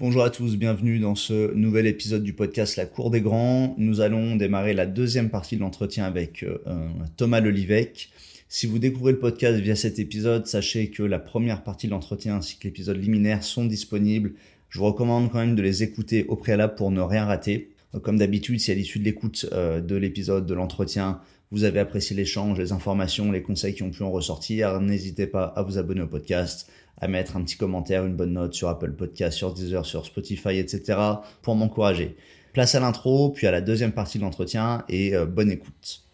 Bonjour à tous, bienvenue dans ce nouvel épisode du podcast La Cour des Grands. Nous allons démarrer la deuxième partie de l'entretien avec euh, Thomas Lelivec. Si vous découvrez le podcast via cet épisode, sachez que la première partie de l'entretien ainsi que l'épisode liminaire sont disponibles. Je vous recommande quand même de les écouter au préalable pour ne rien rater. Comme d'habitude, si à l'issue de l'écoute euh, de l'épisode, de l'entretien, vous avez apprécié l'échange, les informations, les conseils qui ont pu en ressortir, n'hésitez pas à vous abonner au podcast, à mettre un petit commentaire, une bonne note sur Apple Podcast, sur Deezer, sur Spotify, etc. pour m'encourager. Place à l'intro, puis à la deuxième partie de l'entretien et euh, bonne écoute.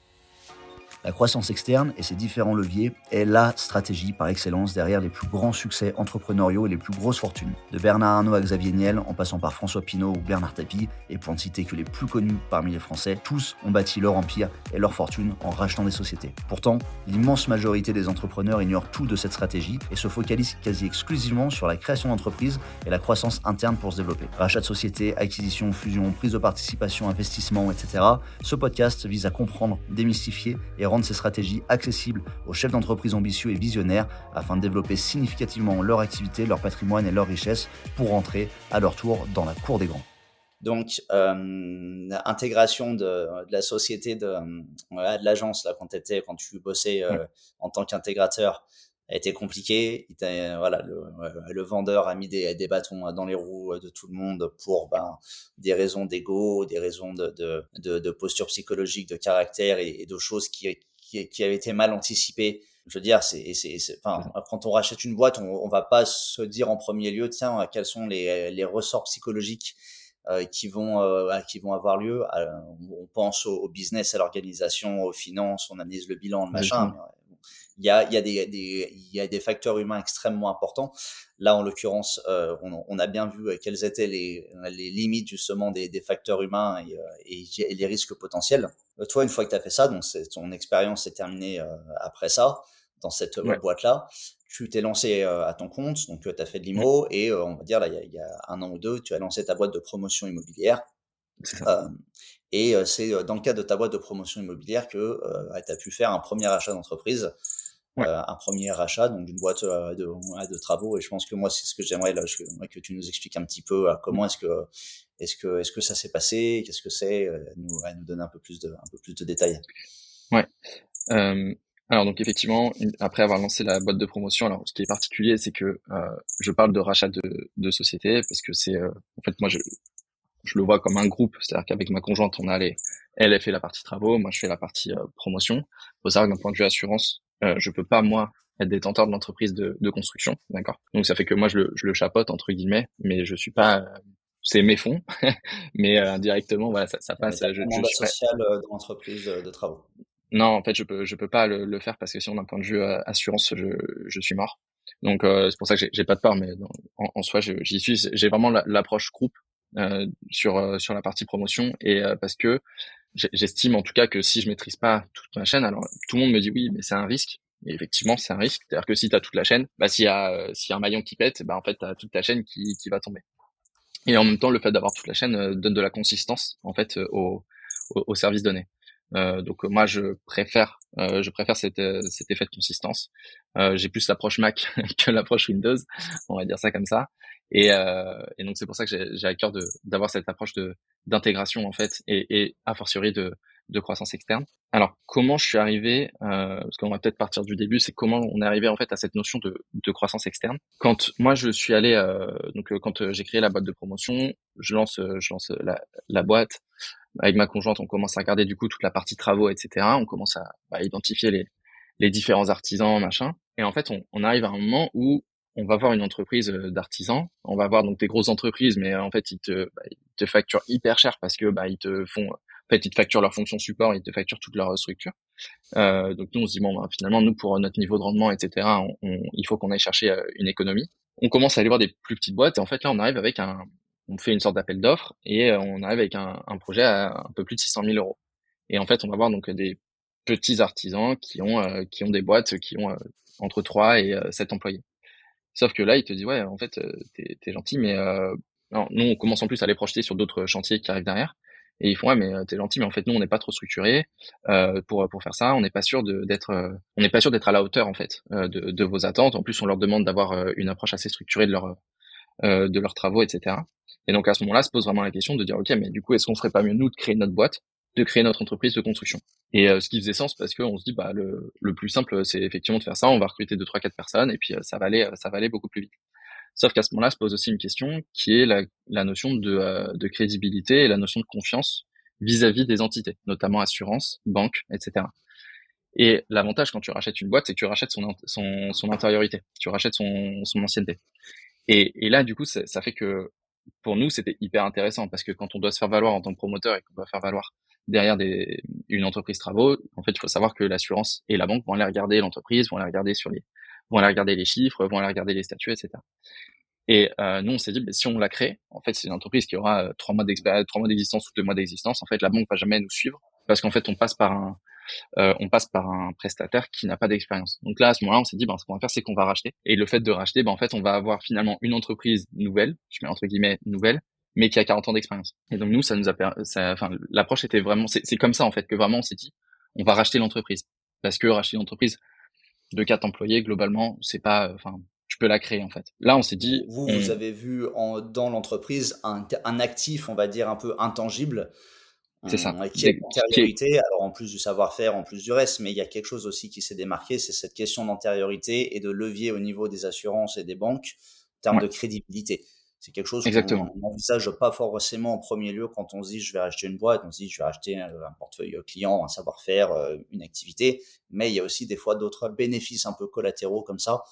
La croissance externe et ses différents leviers est la stratégie par excellence derrière les plus grands succès entrepreneuriaux et les plus grosses fortunes. De Bernard Arnault à Xavier Niel, en passant par François Pinault ou Bernard Tapie, et pour ne citer que les plus connus parmi les Français, tous ont bâti leur empire et leur fortune en rachetant des sociétés. Pourtant, l'immense majorité des entrepreneurs ignorent tout de cette stratégie et se focalisent quasi exclusivement sur la création d'entreprises et la croissance interne pour se développer. Rachat de sociétés, acquisition, fusion, prise de participation, investissement, etc. Ce podcast vise à comprendre, démystifier et rendre ces stratégies accessibles aux chefs d'entreprise ambitieux et visionnaires afin de développer significativement leur activité, leur patrimoine et leur richesse pour rentrer à leur tour dans la cour des grands. Donc, euh, intégration de, la société, de, de l'agence, là, quand, étais, quand tu bossais euh, en tant qu'intégrateur, a été compliqué. voilà, le, vendeur a mis des, des, bâtons dans les roues de tout le monde pour ben, des raisons d'ego, des raisons de, de, de, posture psychologique, de caractère et, et de choses qui, qui, avait été mal anticipé. Je veux dire, c'est, c'est, enfin, quand on rachète une boîte, on, on va pas se dire en premier lieu, tiens, quels sont les, les ressorts psychologiques euh, qui vont euh, qui vont avoir lieu. Euh, on pense au, business, à l'organisation, aux finances, on analyse le bilan, le machin il y a, il y a, des, des, il y a des facteurs humains extrêmement importants. Là, en l'occurrence, euh, on, on, a bien vu euh, quelles étaient les, les limites justement des, des facteurs humains et, euh, et, les risques potentiels. Toi, une fois que tu as fait ça, donc ton expérience est terminée après ça, dans cette boîte-là, tu t'es lancé à ton compte, donc tu as fait de l'IMO et on va dire, là, il y, a, il y, a, un an ou deux, tu as lancé ta boîte de promotion immobilière. Euh, et c'est dans le cadre de ta boîte de promotion immobilière que euh, tu as pu faire un premier achat d'entreprise euh, un premier achat donc d'une boîte euh, de, de, travaux. Et je pense que moi c'est ce que j'aimerais là que tu nous expliques un petit peu euh, comment est-ce que est-ce que est-ce que ça s'est passé qu'est-ce que c'est nous nous donner un peu plus de un peu plus de détails. Ouais. Euh, alors donc effectivement après avoir lancé la boîte de promotion alors ce qui est particulier c'est que euh, je parle de rachat de, de société parce que c'est en fait moi je je le vois comme un groupe c'est-à-dire qu'avec ma conjointe on a les elle, elle fait la partie travaux, moi je fais la partie promotion. Faut savoir que d'un point de vue assurance, euh, je peux pas moi être détenteur de l'entreprise de, de, construction, d'accord? Donc ça fait que moi je le, je le chapote entre guillemets, mais je suis pas, euh, c'est mes fonds, mais euh, indirectement voilà ça, ça passe. Je, je, social de l'entreprise de travaux. Non, en fait je peux je peux pas le, le faire parce que sinon d'un point de vue assurance je, je suis mort. Donc c'est pour ça que j'ai pas de part, mais en, en, soi j'y suis. J'ai vraiment l'approche groupe euh, sur sur la partie promotion et parce que j'estime en tout cas que si je maîtrise pas toute ma chaîne, alors tout le monde me dit oui, mais c'est un risque. Et effectivement, c'est un risque. C'est-à-dire que si tu toute la chaîne, bah, s'il y a, euh, a un maillon qui pète, bah, en fait, tu toute ta chaîne qui, qui va tomber. Et en même temps, le fait d'avoir toute la chaîne euh, donne de la consistance, en fait, euh, au, au service donné. Euh, donc moi je préfère euh, je préfère cet, cet effet de consistance. Euh, j'ai plus l'approche Mac que l'approche Windows, on va dire ça comme ça. Et, et donc c'est pour ça que j'ai à cœur d'avoir cette approche de d'intégration en fait et, et a fortiori de de croissance externe. Alors, comment je suis arrivé, euh, parce qu'on va peut-être partir du début, c'est comment on est arrivé en fait à cette notion de, de croissance externe. Quand moi je suis allé, euh, donc euh, quand euh, j'ai créé la boîte de promotion, je lance, euh, je lance la, la, boîte avec ma conjointe, on commence à regarder du coup toute la partie travaux, etc. On commence à, à identifier les, les différents artisans, machin. Et en fait, on, on arrive à un moment où on va voir une entreprise d'artisans, on va voir donc des grosses entreprises, mais en fait ils te, bah, ils te facturent hyper cher parce que bah, ils te font en fait, ils te facturent leur fonction support, ils te facturent toute leur structure. Euh, donc nous, on se dit bon, bah, finalement, nous pour notre niveau de rendement, etc., on, il faut qu'on aille chercher euh, une économie. On commence à aller voir des plus petites boîtes et en fait là, on arrive avec un, on fait une sorte d'appel d'offres et euh, on arrive avec un, un, projet à un peu plus de 600 000 euros. Et en fait, on va voir donc des petits artisans qui ont euh, qui ont des boîtes qui ont entre 3 et 7 employés. Sauf que là, ils te disent ouais, en fait, t'es es gentil, mais non, nous, on commence en plus à les projeter sur d'autres chantiers qui arrivent derrière. Et ils font ouais mais euh, t'es gentil mais en fait nous on n'est pas trop structuré euh, pour pour faire ça on n'est pas sûr d'être euh, on n'est pas sûr d'être à la hauteur en fait euh, de, de vos attentes en plus on leur demande d'avoir une approche assez structurée de leur de leurs travaux, etc. Et donc à ce moment-là, se pose vraiment la question de dire, ok, mais du coup, est-ce qu'on ferait pas mieux nous de créer notre boîte, de créer notre entreprise de construction? Et ce qui faisait sens parce qu'on se dit, bah le, le plus simple, c'est effectivement de faire ça. On va recruter deux, trois, quatre personnes et puis ça va aller, ça va aller beaucoup plus vite. Sauf qu'à ce moment-là, se pose aussi une question qui est la, la notion de, euh, de, crédibilité et la notion de confiance vis-à-vis des entités, notamment assurance, banque, etc. Et l'avantage quand tu rachètes une boîte, c'est que tu rachètes son, son, son intériorité, tu rachètes son, son ancienneté. Et, et là, du coup, ça, ça fait que pour nous, c'était hyper intéressant parce que quand on doit se faire valoir en tant que promoteur et qu'on doit faire valoir derrière une entreprise travaux, en fait, il faut savoir que l'assurance et la banque vont aller regarder l'entreprise, vont aller regarder sur les, vont aller regarder les chiffres, vont aller regarder les statuts, etc. Et euh, nous, on s'est dit, bah, si on la crée, en fait, c'est une entreprise qui aura euh, trois mois d'expérience, trois mois d'existence ou deux mois d'existence. En fait, la banque va jamais nous suivre parce qu'en fait, on passe par un, euh, on passe par un prestataire qui n'a pas d'expérience. Donc là, à ce moment-là, on s'est dit, ben, ce qu'on va faire, c'est qu'on va racheter. Et le fait de racheter, ben, en fait, on va avoir finalement une entreprise nouvelle, je mets entre guillemets nouvelle, mais qui a 40 ans d'expérience. Et donc nous, ça nous a, ça, enfin, l'approche était vraiment, c'est comme ça en fait que vraiment on s'est dit, on va racheter l'entreprise parce que racheter l'entreprise, de quatre employés, globalement, c'est pas, enfin, tu peux la créer en fait. Là, on s'est dit. Vous, vous avez vu en, dans l'entreprise un, un, actif, on va dire, un peu intangible. C'est ça. Qui a une alors en plus du savoir-faire, en plus du reste, mais il y a quelque chose aussi qui s'est démarqué, c'est cette question d'antériorité et de levier au niveau des assurances et des banques en termes de crédibilité. C'est quelque chose qu'on n'envisage pas forcément en premier lieu quand on se dit je vais acheter une boîte, on se dit je vais acheter un, portefeuille client, un savoir-faire, euh, une activité, mais il y a aussi des fois d'autres bénéfices un peu collatéraux comme ça.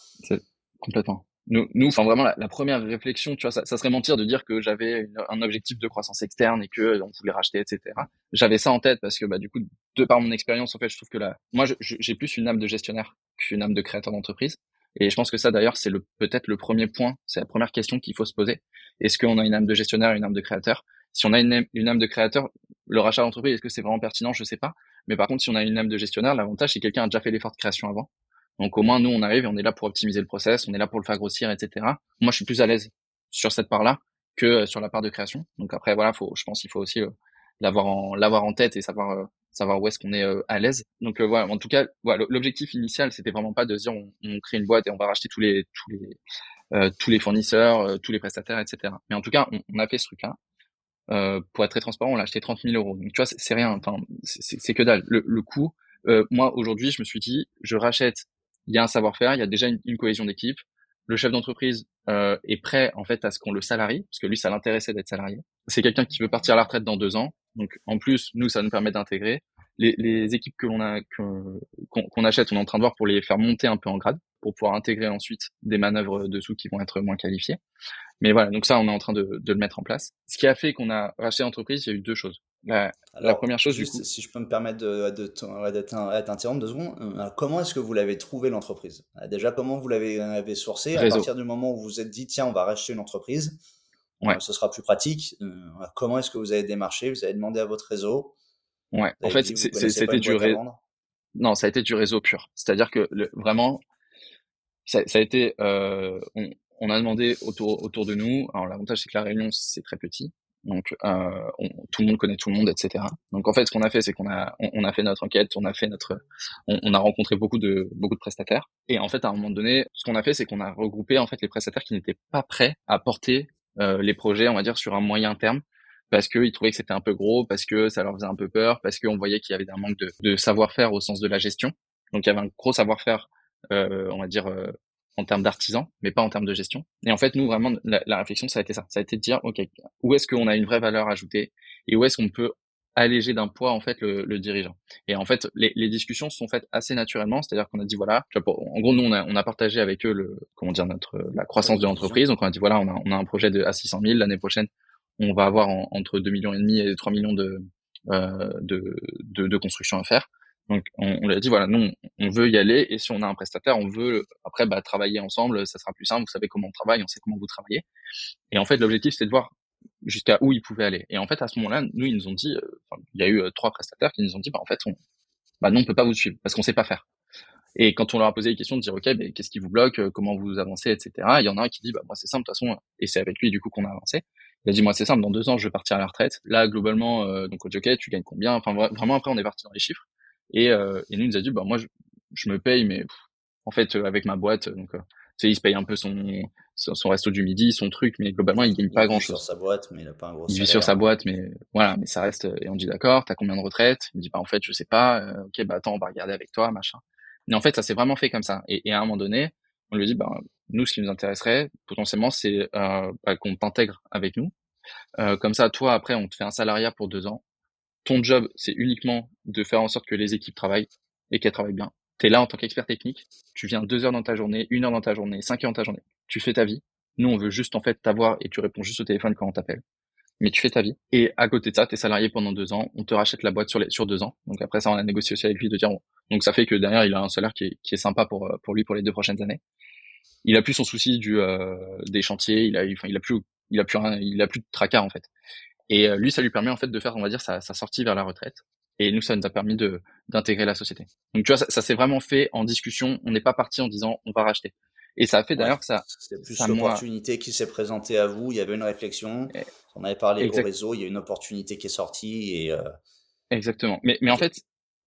Complètement. Nous, nous, enfin vraiment la, première réflexion, tu vois, ça, ça, serait mentir de dire que j'avais un objectif de croissance externe et que on voulait racheter, etc. J'avais ça en tête parce que bah du coup, de par mon expérience, en fait, je trouve que là, moi, j'ai plus une âme de gestionnaire qu'une âme de créateur d'entreprise. Et je pense que ça, d'ailleurs, c'est le peut-être le premier point, c'est la première question qu'il faut se poser. Est-ce qu'on a une âme de gestionnaire, une âme de créateur? Si on a une, une âme de créateur, le rachat d'entreprise, est-ce que c'est vraiment pertinent? Je sais pas. Mais par contre, si on a une âme de gestionnaire, l'avantage, c'est que quelqu'un a déjà fait l'effort de création avant. Donc au moins, nous, on arrive et on est là pour optimiser le process, on est là pour le faire grossir, etc. Moi, je suis plus à l'aise sur cette part-là que euh, sur la part de création. Donc après, voilà, faut, je pense qu'il faut aussi euh, l'avoir en l'avoir en tête et savoir euh, savoir où est-ce qu'on est à l'aise. Donc voilà, en tout cas, voilà, l'objectif initial, c'était vraiment pas de dire on, on, crée une boîte et on va racheter tous les tous les euh, tous les fournisseurs, tous les prestataires, etc. Mais en tout cas, on, on a fait ce truc-là. Euh, pour être très transparent, on l'a acheté 30 000 euros. Donc tu vois, c'est rien. Enfin, c'est que dalle. Le, le coût. moi aujourd'hui, je me suis dit, je rachète il y a un savoir-faire, il y a déjà une, cohésion d'équipe. Le chef d'entreprise euh, est prêt en fait à ce qu'on le salarie, parce que lui, ça l'intéressait d'être salarié. C'est quelqu'un qui veut partir à la retraite dans deux ans, donc en plus, nous, ça nous permet d'intégrer. Les, les, équipes que l'on a qu'on achète, on est en train de voir pour les faire monter un peu en grade, pour pouvoir intégrer ensuite des manœuvres dessous qui vont être moins qualifiées. Mais voilà, donc ça, on est en train de, de le mettre en place. Ce qui a fait qu'on a racheté l'entreprise, il y a eu deux choses. La, la première chose, juste, du coup, si je peux me permettre de, de, de, deux secondes, euh, comment est-ce que vous l'avez trouvé l'entreprise? Euh, Déjà, comment vous l'avez avez sourcé? À partir du moment où vous vous êtes dit tiens, on va racheter une entreprise, ouais. ce sera plus pratique. Euh, comment est-ce que vous avez démarché? Vous avez demandé à votre réseau? Ouais, en fait, c'était du réseau. Non, ça a été du réseau pur. C'est-à-dire que le, vraiment, ça, ça, a été, euh, on, on, a demandé autour autour de nous. Alors l'avantage c'est que la Réunion c'est très petit, donc euh, on, tout le monde connaît tout le monde, etc. Donc en fait, ce qu'on a fait, c'est qu'on a on, a fait notre enquête, on a fait notre, on, a rencontré beaucoup de beaucoup de prestataires. Et en fait, à un moment donné, ce qu'on a fait, c'est qu'on a regroupé en fait les prestataires qui n'étaient pas prêts à porter euh, les projets, on va dire, sur un moyen terme, parce qu'ils trouvaient que c'était un peu gros, parce que ça leur faisait un peu peur, parce qu'on voyait qu'il y avait un manque de, de savoir-faire au sens de la gestion. Donc il y avait un gros savoir-faire, euh, on va dire, euh, en termes d'artisan, mais pas en termes de gestion. Et en fait, nous, vraiment, la, la, réflexion, ça a été ça. Ça a été de dire, OK, où est-ce qu'on a une vraie valeur ajoutée et où est-ce qu'on peut alléger d'un poids, en fait, le, le, dirigeant? Et en fait, les, les discussions se sont faites assez naturellement, c'est-à-dire qu'on a dit, voilà, en gros, nous, on a, on a partagé avec eux le, comment dire, notre, la croissance de l'entreprise. Donc, on a dit, voilà, on a, on a un projet de à 600 000. L'année prochaine, on va avoir entre 2 millions et demi et 3 millions de, euh, de, de, de construction à faire. Donc on, on lui a dit voilà, nous on veut y aller et si on a un prestataire, on veut après bah, travailler ensemble, ça sera plus simple. Vous savez comment on travaille, on sait comment vous travaillez. Et en fait l'objectif c'est de voir jusqu'à où ils pouvaient aller. Et en fait à ce moment-là, nous ils nous ont dit, euh, il y a eu euh, trois prestataires qui nous ont dit bah en fait on, bah non on peut pas vous suivre parce qu'on sait pas faire. Et quand on leur a posé les questions de dire ok mais qu'est-ce qui vous bloque, euh, comment vous avancez, etc. Il y en a un qui dit bah moi c'est simple de toute façon et c'est avec lui du coup qu'on a avancé. Il a dit moi c'est simple dans deux ans je vais partir à la retraite. Là globalement donc ok tu gagnes combien? Enfin vraiment après on est parti dans les chiffres. Et, euh, et nous, il nous a dit, bah, moi, je, je me paye, mais en fait, euh, avec ma boîte, donc, euh, tu sais, il se paye un peu son, son resto du midi, son truc, mais globalement, il gagne pas grand chose. sur sa boîte, mais il a pas un gros Il vit sur sa boîte, mais voilà, mais ça reste, et on dit d'accord, t'as combien de retraite? Il me dit, bah, en fait, je sais pas, euh, ok, bah, attends, on va regarder avec toi, machin. Mais en fait, ça s'est vraiment fait comme ça. Et, à un moment donné, on lui dit, bah, nous, ce qui nous intéresserait, potentiellement, c'est, euh, bah, qu'on t'intègre avec nous. Euh, comme ça, toi, après, on te fait un salariat pour deux ans. Ton job, c'est uniquement de faire en sorte que les équipes travaillent et qu'elles travaillent bien. Tu es là en tant qu'expert technique, tu viens deux heures dans ta journée, une heure dans ta journée, cinq heures dans ta journée, tu fais ta vie. Nous, on veut juste en fait t'avoir et tu réponds juste au téléphone quand on t'appelle. Mais tu fais ta vie. Et à côté de ça, tu es salarié pendant deux ans, on te rachète la boîte sur, deux ans. Donc après ça, on a négocié aussi avec lui de dire, bon. donc ça fait que derrière, il a un salaire qui est, qui est sympa pour, euh, lui pour les deux prochaines années. Il a plus son souci du euh, des chantiers, il a, il a plus, il a plus, il a plus de tracas en fait. Et euh, lui, ça lui permet en fait de faire, on va dire, sa, sa sortie vers la retraite. Et nous, ça nous a permis de d'intégrer la société. Donc tu vois, ça, ça s'est vraiment fait en discussion. On n'est pas parti en disant on va racheter. Et ça a fait d'ailleurs que ça. C'est plus l'opportunité qui s'est présentée à vous. Il y avait une réflexion. On avait parlé au réseau. Il y a une opportunité qui est sortie et. Euh... Exactement. Mais mais en fait,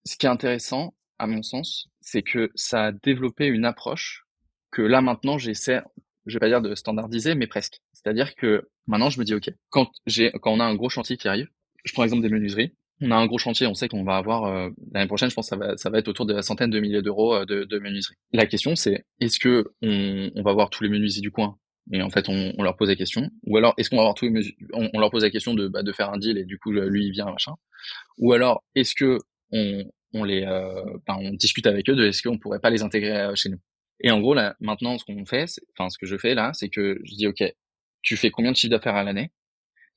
ce qui est intéressant, à mon sens, c'est que ça a développé une approche que là maintenant j'essaie, je vais pas dire de standardiser, mais presque. C'est-à-dire que maintenant je me dis ok, quand j'ai quand on a un gros chantier qui arrive, je prends l'exemple des menuiseries on a un gros chantier, on sait qu'on va avoir euh, l'année prochaine, je pense que ça va, ça va être autour de la centaine de milliers d'euros euh, de, de menuiserie. La question c'est est-ce que on, on, va voir tous les menuisiers du coin? Et en fait on, on leur pose la question, ou alors est-ce qu'on va voir tous les on, on, leur pose la question de, bah, de faire un deal et du coup lui il vient machin, ou alors est-ce que on, on les, euh, ben, on discute avec eux de est-ce qu'on pourrait pas les intégrer euh, chez nous? Et en gros là maintenant ce qu'on fait, enfin ce que je fais là, c'est que je dis ok, tu fais combien de chiffre d'affaires à l'année?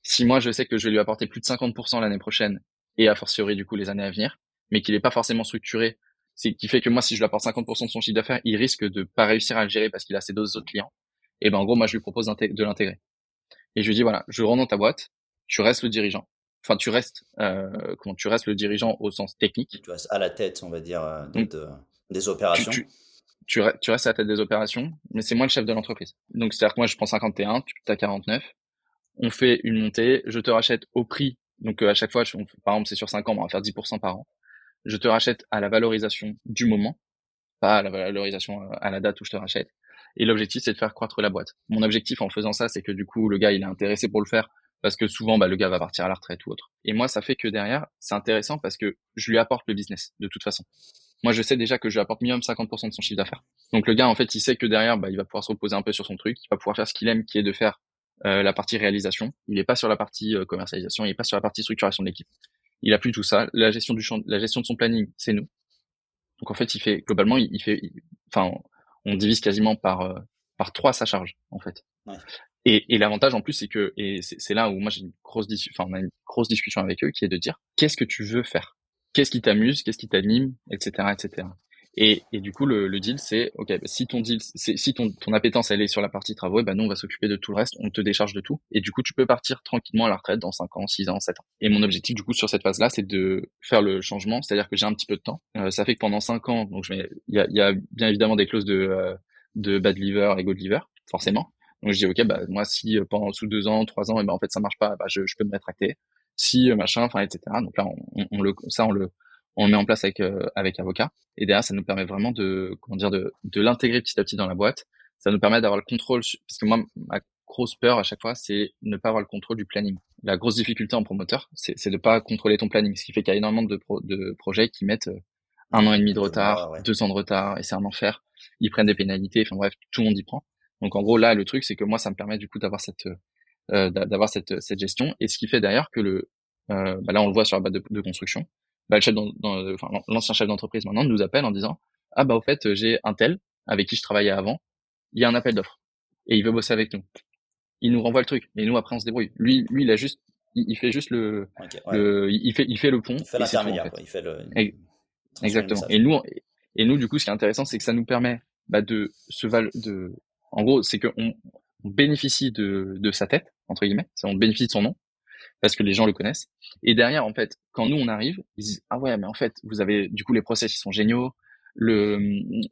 Si moi je sais que je vais lui apporter plus de 50% l'année prochaine et a fortiori du coup les années à venir, mais qu'il n'est pas forcément structuré, c'est qui fait que moi si je lui apporte 50% de son chiffre d'affaires, il risque de pas réussir à le gérer parce qu'il a ses deux autres clients. Et ben en gros moi je lui propose de l'intégrer. Et je lui dis voilà, je rentre dans ta boîte, tu restes le dirigeant. Enfin tu restes euh, comment tu restes le dirigeant au sens technique. Tu restes à la tête on va dire euh, des opérations. Tu, tu, tu, restes à la tête des opérations, mais c'est moi le chef de l'entreprise. Donc c'est-à-dire que moi je prends 51, tu as 49, on fait une montée, je te rachète au prix donc euh, à chaque fois, par exemple, c'est sur 5 ans, on va faire 10% par an. Je te rachète à la valorisation du moment, pas à la valorisation euh, à la date où je te rachète. Et l'objectif, c'est de faire croître la boîte. Mon objectif en faisant ça, c'est que du coup, le gars, il est intéressé pour le faire parce que souvent, bah, le gars va partir à la retraite ou autre. Et moi, ça fait que derrière, c'est intéressant parce que je lui apporte le business de toute façon. Moi, je sais déjà que je lui apporte minimum 50% de son chiffre d'affaires. Donc le gars, en fait, il sait que derrière, bah, il va pouvoir se reposer un peu sur son truc, il va pouvoir faire ce qu'il aime, qui est de faire euh, la partie réalisation. Il n'est pas sur la partie euh, commercialisation. Il n'est pas sur la partie structuration de l'équipe. Il a plus tout ça. La gestion du champ, la gestion de son planning, c'est nous. Donc en fait, il fait globalement, il, fait, enfin, on divise quasiment par euh, par trois sa charge en fait. Ouais. Et, et l'avantage en plus, c'est que et c'est là où moi j'ai une grosse enfin on a une grosse discussion avec eux qui est de dire qu'est-ce que tu veux faire, qu'est-ce qui t'amuse, qu'est-ce qui t'anime, etc., etc. Et, et du coup, le, le deal, c'est, ok, bah, si ton deal, si ton, ton appétence elle est sur la partie travaux, et ben nous on va s'occuper de tout le reste, on te décharge de tout, et du coup tu peux partir tranquillement à la retraite dans 5 ans, 6 ans, 7 ans. Et mon objectif du coup sur cette phase-là, c'est de faire le changement, c'est-à-dire que j'ai un petit peu de temps. Euh, ça fait que pendant 5 ans, donc il y a, y a bien évidemment des clauses de euh, de bad liver et good liver, forcément. Donc je dis ok, bah moi si euh, pendant sous 2 ans, 3 ans, et ben en fait ça marche pas, bah, je, je peux me rétracter. Si machin, enfin etc. Donc là on, on le ça on le on le met en place avec euh, avec avocat. Et derrière ça nous permet vraiment de comment dire de de l'intégrer petit à petit dans la boîte. Ça nous permet d'avoir le contrôle parce que moi ma grosse peur à chaque fois c'est ne pas avoir le contrôle du planning. La grosse difficulté en promoteur c'est de pas contrôler ton planning ce qui fait qu'il y a énormément de de projets qui mettent euh, un an et demi de retard deux ans de retard et c'est un enfer. Ils prennent des pénalités enfin bref tout le monde y prend. Donc en gros là le truc c'est que moi ça me permet du coup d'avoir cette euh, d'avoir cette cette gestion. Et ce qui fait d'ailleurs que le euh, bah là on le voit sur la base de, de construction. Bah, le chef dans, enfin, l'ancien chef d'entreprise maintenant nous appelle en disant ah bah au fait j'ai un tel avec qui je travaillais avant, il y a un appel d'offres. Et il veut bosser avec nous. Il nous renvoie le truc. Et nous après on se débrouille. Lui lui il a juste il, fait juste le, le, il fait il fait le pont. Il fait l'intermédiaire il fait le exactement. Et nous et nous du coup ce qui est intéressant c'est que ça nous permet bah, de se val de en gros c'est qu'on on bénéficie de de sa tête entre guillemets, on bénéficie de son nom parce que les gens le connaissent. Et derrière, en fait, quand nous on arrive, ils disent ah ouais, mais en fait, vous avez du coup les process qui sont géniaux, le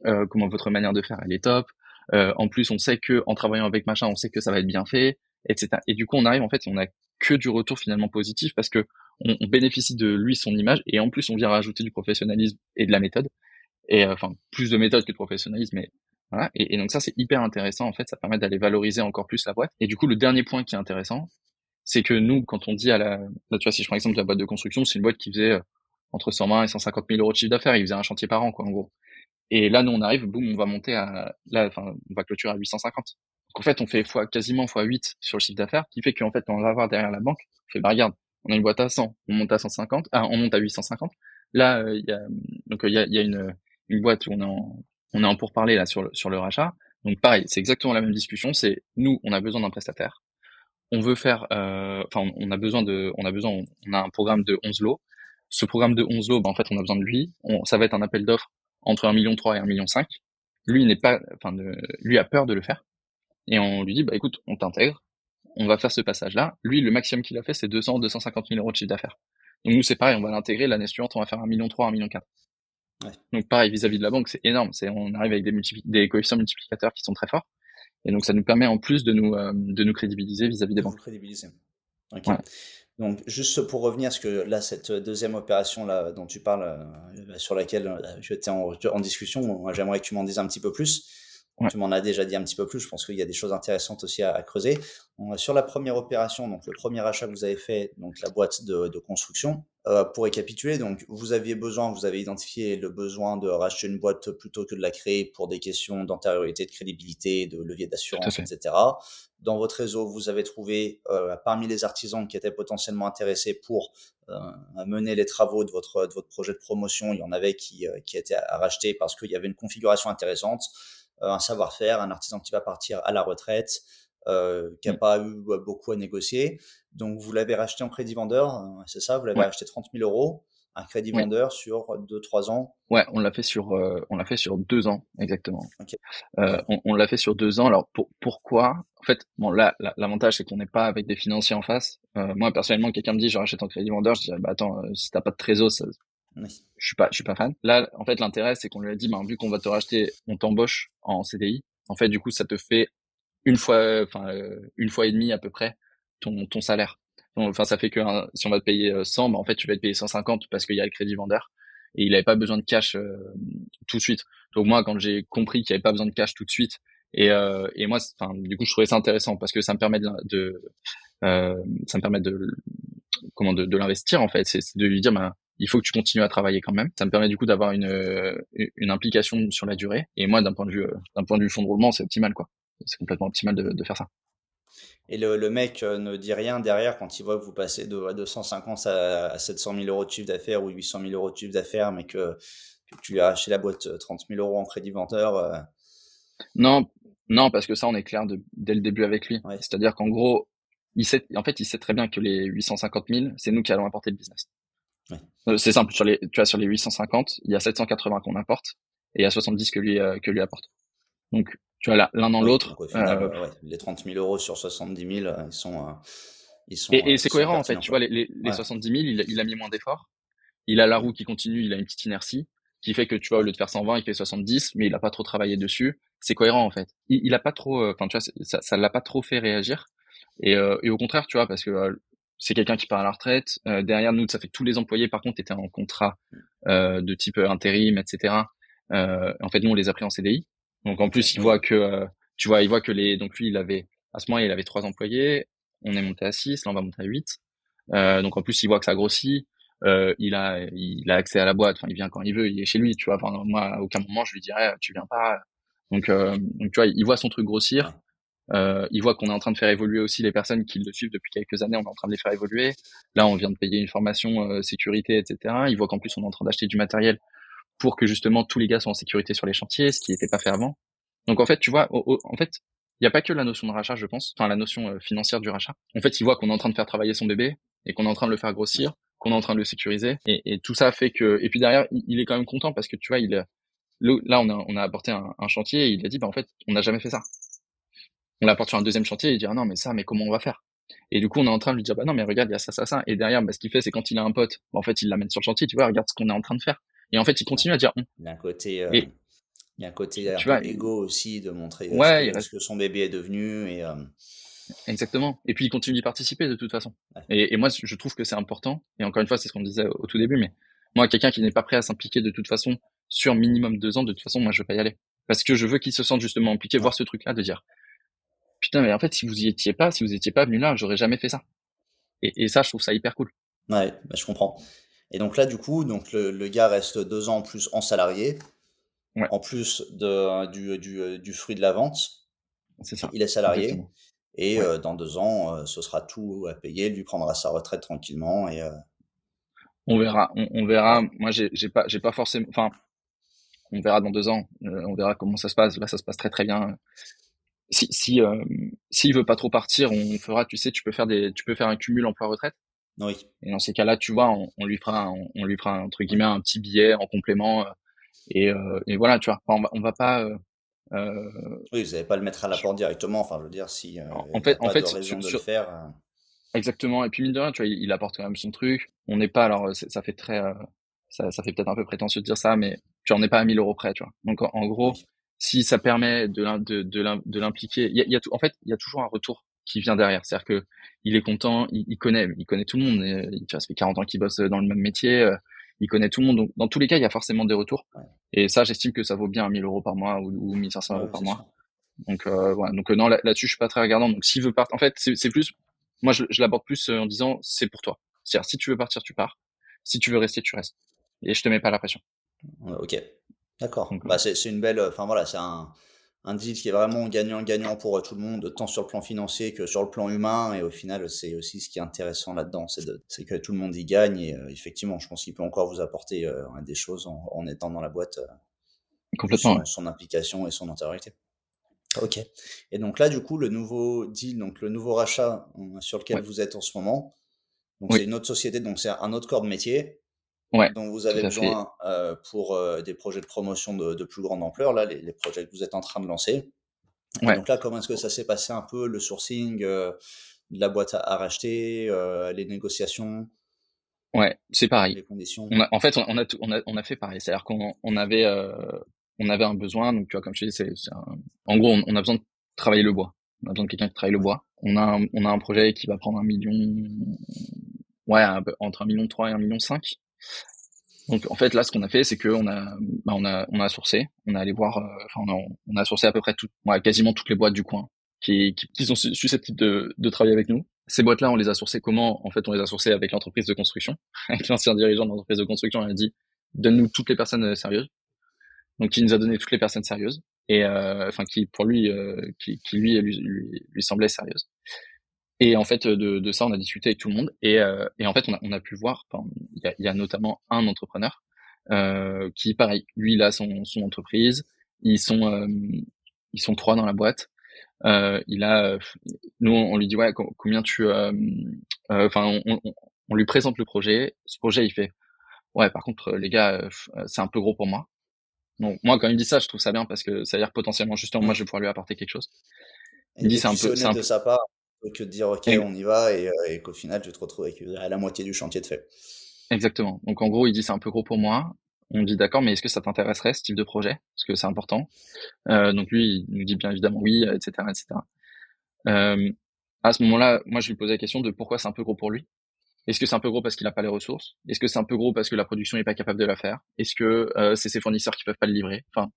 euh, comment votre manière de faire elle est top. Euh, en plus, on sait que en travaillant avec machin, on sait que ça va être bien fait, etc. Et du coup, on arrive en fait, et on a que du retour finalement positif parce que on, on, bénéficie de lui son image et en plus on vient rajouter du professionnalisme et de la méthode et euh, enfin plus de méthode que de professionnalisme mais Voilà. Et, donc ça, c'est hyper intéressant. En fait, ça permet d'aller valoriser encore plus la boîte. Et du coup, le dernier point qui est intéressant, c'est que nous, quand on dit à la, là, tu vois, si je prends l'exemple de la boîte de construction, c'est une boîte qui faisait euh, entre 120 et 150 000 euros de chiffre d'affaires. Ils faisaient un chantier par an, quoi, en gros. Et là, nous, on arrive, boum, on va monter à, là, enfin, on va clôturer à 850. Donc, en fait, on fait fois, quasiment fois 8 sur le chiffre d'affaires, qui fait qu'en fait, on va avoir derrière la banque, on fait, bah, regarde, on a une boîte à 100, on monte à 150, ah, on monte à 850. Là, euh, il y a, donc, il y a, y a une, une boîte où on est en, on est en pourparler, là, sur le, sur le rachat. Donc, pareil, c'est exactement la même discussion. C'est, nous, on a besoin d'un prestataire. On veut faire, euh, enfin, on a besoin de, on a besoin, on a un programme de 11 lots. Ce programme de 11 lots, bah, en fait, on a besoin de lui. On, ça va être un appel d'offres entre 1,3 million et 1,5 million. Lui n'est pas, enfin, lui a peur de le faire. Et on lui dit, bah écoute, on t'intègre, on va faire ce passage-là. Lui, le maximum qu'il a fait, c'est 200, 250 000 euros de chiffre d'affaires. Donc nous, c'est pareil, on va l'intégrer. L'année suivante, on va faire 1,3 million, 1,4 million. Ouais. Donc pareil, vis-à-vis de la banque, c'est énorme. C'est, on arrive avec des, des coefficients multiplicateurs qui sont très forts. Et donc ça nous permet en plus de nous, euh, de nous crédibiliser vis-à-vis des banques. Crédibiliser. Okay. Donc, juste pour revenir, parce que là, cette deuxième opération là dont tu parles, euh, sur laquelle euh, j'étais en, en discussion, j'aimerais que tu m'en dises un petit peu plus. Tu m'en as déjà dit un petit peu plus. Je pense qu'il y a des choses intéressantes aussi à, creuser. sur la première opération, donc le premier achat que vous avez fait, donc la boîte de, de construction. Euh, pour récapituler, donc vous aviez besoin, vous avez identifié le besoin de racheter une boîte plutôt que de la créer pour des questions d'antériorité, de crédibilité, de levier d'assurance, etc. Dans votre réseau, vous avez trouvé euh, parmi les artisans qui étaient potentiellement intéressés pour euh, mener les travaux de votre, de votre projet de promotion. Il y en avait qui, euh, qui étaient à racheter parce qu'il y avait une configuration intéressante euh, un savoir-faire, un artisan qui va partir à la retraite, euh, qui n'a mm. pas eu beaucoup à négocier. Donc vous l'avez racheté en crédit vendeur, euh, c'est ça Vous l'avez acheté 30 000 euros, un crédit vendeur sur 2-3 ans Ouais, on l'a fait sur on l'a fait sur deux ans exactement. Euh, on, on l'a fait sur deux ans. Alors pour, pourquoi? En fait, bon là l'avantage c'est qu'on n'est pas avec des financiers en face. Euh, moi personnellement, quelqu'un me dit je rachète en crédit vendeur, je dirais bah attends si t'as pas de trésor, ça, je suis pas, je suis pas fan. Là, en fait, l'intérêt, c'est qu'on lui a dit, ben, vu qu'on va te racheter, on t'embauche en CDI. En fait, du coup, ça te fait une fois, enfin, euh, une fois et demi à peu près ton, ton salaire. Enfin, ça fait que si on va te payer 100, ben, en fait, tu vas te payer 150 parce qu'il y a le crédit vendeur et il avait pas besoin de cash euh, tout de suite. Donc moi, quand j'ai compris qu'il avait pas besoin de cash tout de suite, et, euh, et moi, enfin, du coup, je trouvais ça intéressant parce que ça me permet de, de euh, ça me permet de comment de, de l'investir en fait. C'est de lui dire, ben, il faut que tu continues à travailler quand même. Ça me permet du coup d'avoir une, euh, une implication sur la durée. Et moi, d'un point de vue, euh, d'un point de vue fond de roulement, c'est optimal, quoi. C'est complètement optimal de, de, faire ça. Et le, le, mec euh, ne dit rien derrière quand il voit que vous passez de 250 à 700 000 euros de chiffre d'affaires ou 800 000 euros de chiffre d'affaires, mais que, tu lui as acheté la boîte 30 000 euros en crédit vendeur. Non, non, parce que ça, on est clair de, dès le début avec lui. C'est-à-dire qu'en gros, il sait, en fait, il sait très bien que les 850 000, c'est nous qui allons apporter le business. Euh, c'est simple, sur les, tu vois, sur les 850, il y a 780 qu'on apporte et il y a 70 que lui, euh, que lui apporte. Donc, tu vois, l'un dans l'autre. Euh, ouais, les 30 000 euros sur 70 000, ils sont, ils sont. Et, et c'est cohérent, en fait. Tu vois, les, les, les 70 000, il, il, a mis moins d'efforts. Il a la roue qui continue, il a une petite inertie qui fait que, tu vois, au lieu de faire 120, il fait 70, mais il a pas trop travaillé dessus. C'est cohérent, en fait. Il, il a pas trop, enfin, tu vois, ça, ça l'a pas trop fait réagir. Et, et, au contraire, tu vois, parce que c'est quelqu'un qui part à la retraite. Euh, derrière nous, ça fait tous les employés, par contre, étaient en contrat euh, de type euh, intérim, etc. Euh, en fait, nous, on les a pris en CDI. Donc, en plus, il voit que, euh, tu vois, il voit que les, donc lui, il avait, à ce moment, il avait trois employés. On est monté à six, là, on va monter à huit. donc, en plus, il voit que ça grossit. il a, il a accès à la boîte. Enfin, il vient quand il veut. Il est chez lui, tu vois. Enfin, moi, à aucun moment, je lui dirais, tu viens pas. Donc, donc, tu vois, il voit son truc grossir. Euh, il voit qu'on est en train de faire évoluer aussi les personnes qui le suivent depuis quelques années. On est en train de les faire évoluer. Là, on vient de payer une formation euh, sécurité, etc. Il voit qu'en plus, on est en train d'acheter du matériel pour que justement tous les gars soient en sécurité sur les chantiers, ce qui n'était pas fait avant. Donc en fait, tu vois, en fait, il n'y a pas que la notion de rachat, je pense, enfin la notion euh, financière du rachat. En fait, il voit qu'on est en train de faire travailler son bébé et qu'on est en train de le faire grossir, qu'on est en train de le sécuriser. Et, et, tout ça fait que, et puis derrière, il, est quand même content parce que tu vois, il, là, on a, on a apporté un, un chantier et il a dit, bah en fait, on n'a jamais fait ça on l'apporte sur un deuxième chantier et il dit ah non mais ça mais comment on va faire? Et du coup on est en train de lui dire bah non mais regarde il y a ça ça ça et derrière bah, ce qu'il fait c'est quand il a un pote bah, en fait il l'amène sur le chantier tu vois regarde ce qu'on est en train de faire et en fait il continue à dire il y a un côté euh, il y a un côté tu vois, égo aussi de montrer ouais, ce, que, son bébé est devenu et euh, Exactement. Et puis il continue d'y participer de toute façon. Et, et, moi, je trouve que c'est important. Et encore une fois, c'est ce qu'on disait au, tout début. Mais moi, quelqu'un qui n'est pas prêt à s'impliquer de toute façon sur minimum deux ans, de toute façon, moi, je vais pas y aller parce que je veux qu'ils se sentent justement impliqués, voir ce truc-là, de dire putain, mais en fait, si vous y étiez pas, si vous étiez pas venu là, j'aurais jamais fait ça. Et, et, ça, je trouve ça hyper cool. Ouais, bah, je comprends. Et donc là, du coup, donc le, le gars reste deux ans en plus en salarié, ouais. en plus de, du, du, du, fruit de la vente. C'est ça. Il est salarié. Et ouais. euh, dans deux ans, euh, ce sera tout à payer. Lui prendra sa retraite tranquillement. Et, euh... On verra. On, on verra. Moi, j'ai pas, j'ai pas forcément. Enfin, on verra dans deux ans. On verra comment ça se passe. Là, ça se passe très très bien si si euh, s'il veut pas trop partir, on fera, tu sais, tu peux faire des, tu peux faire un cumul emploi-retraite. Oui. Et dans ces cas-là, tu vois, on, on, lui fera, on, on, lui fera entre guillemets un petit billet en complément. Euh, et, euh, et voilà, tu vois, on va, on va pas. Euh, oui, vous n'allez pas le mettre à la porte directement. Enfin, je veux dire, si. en fait, en fait, sur, sur, faire, Exactement. Et puis mine de rien, tu vois, il, il apporte quand même son truc. On n'est pas, alors, ça fait très, ça, ça fait peut-être un peu prétentieux de dire ça, mais tu en es pas à 1000 euros près, tu vois. Donc en, en gros. Oui si ça permet de, de, de l'impliquer, il y a, y a tout, en fait, il y a toujours un retour qui vient derrière. C'est-à-dire que il est content, il, il, connaît, il connaît tout le monde. Il, tu vois, ça fait 40 ans qu'il bosse dans le même métier, il connaît tout le monde. Donc, dans tous les cas, il y a forcément des retours. Et ça, j'estime que ça vaut bien 1000 euros par mois ou, ou 1500 euros par mois. Donc, euh, voilà. Donc, euh, non, là-dessus, je suis pas très regardant. Donc, s'il veut partir, en fait, c'est plus, moi, je, je l'aborde plus en disant, c'est pour toi. C'est-à-dire, si tu veux partir, tu pars. Si tu veux rester, tu restes. Et je te mets pas la pression. Ok. D'accord. Bah, c'est une belle. Enfin voilà, c'est un, un deal qui est vraiment gagnant-gagnant pour tout le monde, tant sur le plan financier que sur le plan humain. Et au final, c'est aussi ce qui est intéressant là-dedans, c'est que tout le monde y gagne. Et euh, effectivement, je pense qu'il peut encore vous apporter euh, des choses en, en, étant dans la boîte. Euh, Complètement. Son, son, implication et son antériorité. Ok. Et donc là, du coup, le nouveau deal, donc le nouveau rachat sur lequel ouais. vous êtes en ce moment, donc oui. c'est une autre société, donc c'est un autre corps de métier ouais, dont vous avez besoin euh, pour euh, des projets de promotion de, de, plus grande ampleur, là, les, les, projets que vous êtes en train de lancer. Ouais. Donc là, comment est-ce que ça s'est passé un peu, le sourcing euh, de la boîte à, à racheter, les négociations? Ouais, c'est pareil. Les conditions? On a, en fait, on a, on a, on a fait pareil. C'est-à-dire qu'on on avait, on avait un besoin. Donc, tu vois, comme je te dis, c'est, en gros, on, on, a besoin de travailler le bois. On a besoin de quelqu'un qui travaille le bois. On a, un, on a un projet qui va prendre un million, ouais, un peu, entre un million trois et un million cinq. Donc en fait là, ce qu'on a fait, c'est qu'on a, bah, on a, on a sourcé, on a allé voir, euh, enfin on a, sourcé à peu près tout, quasiment toutes les boîtes du coin qui, qui, qui sont susceptibles de, travailler avec nous. Ces boîtes-là, on les a sourcées comment? En fait, on les a sourcées avec l'entreprise de construction, avec l'ancien dirigeant de l'entreprise de construction. Il a dit donne-nous toutes les personnes euh, sérieuses. Donc il nous a donné toutes les personnes sérieuses et euh, enfin qui pour lui, qui, lui, lui, lui lui semblait sérieuses. Et en fait, de, de, ça, on a discuté avec tout le monde. Et, euh, et en fait, on a, on a pu voir, il y a, y a, notamment un entrepreneur euh, qui, pareil, lui, il a son, son entreprise. Ils sont, euh, ils sont trois dans la boîte. Euh, il a, nous, on lui dit ouais, combien tu, euh, enfin, on, on, on, lui présente le projet. Ce projet, il fait, ouais, par contre, les gars, c'est un peu gros pour moi. Donc moi, quand il me dit ça, je trouve ça bien parce que ça veut dire potentiellement, justement, moi, je vais pouvoir lui apporter quelque chose. Il dit c'est un peu, c'est un peu de sa part que de dire ok on y va et, et qu'au final tu te retrouves avec la moitié du chantier de fait. Exactement. Donc en gros il dit c'est un peu gros pour moi. On dit d'accord mais est-ce que ça t'intéresserait ce type de projet? Parce que c'est important. Euh, donc lui il nous dit bien évidemment oui etc etc. Euh, à ce moment-là moi je lui posais la question de pourquoi c'est un peu gros pour lui? Est-ce que c'est un peu gros parce qu'il n'a pas les ressources? Est-ce que c'est un peu gros parce que la production n'est pas capable de la faire? Est-ce que euh, c'est ses fournisseurs qui peuvent pas le livrer? Enfin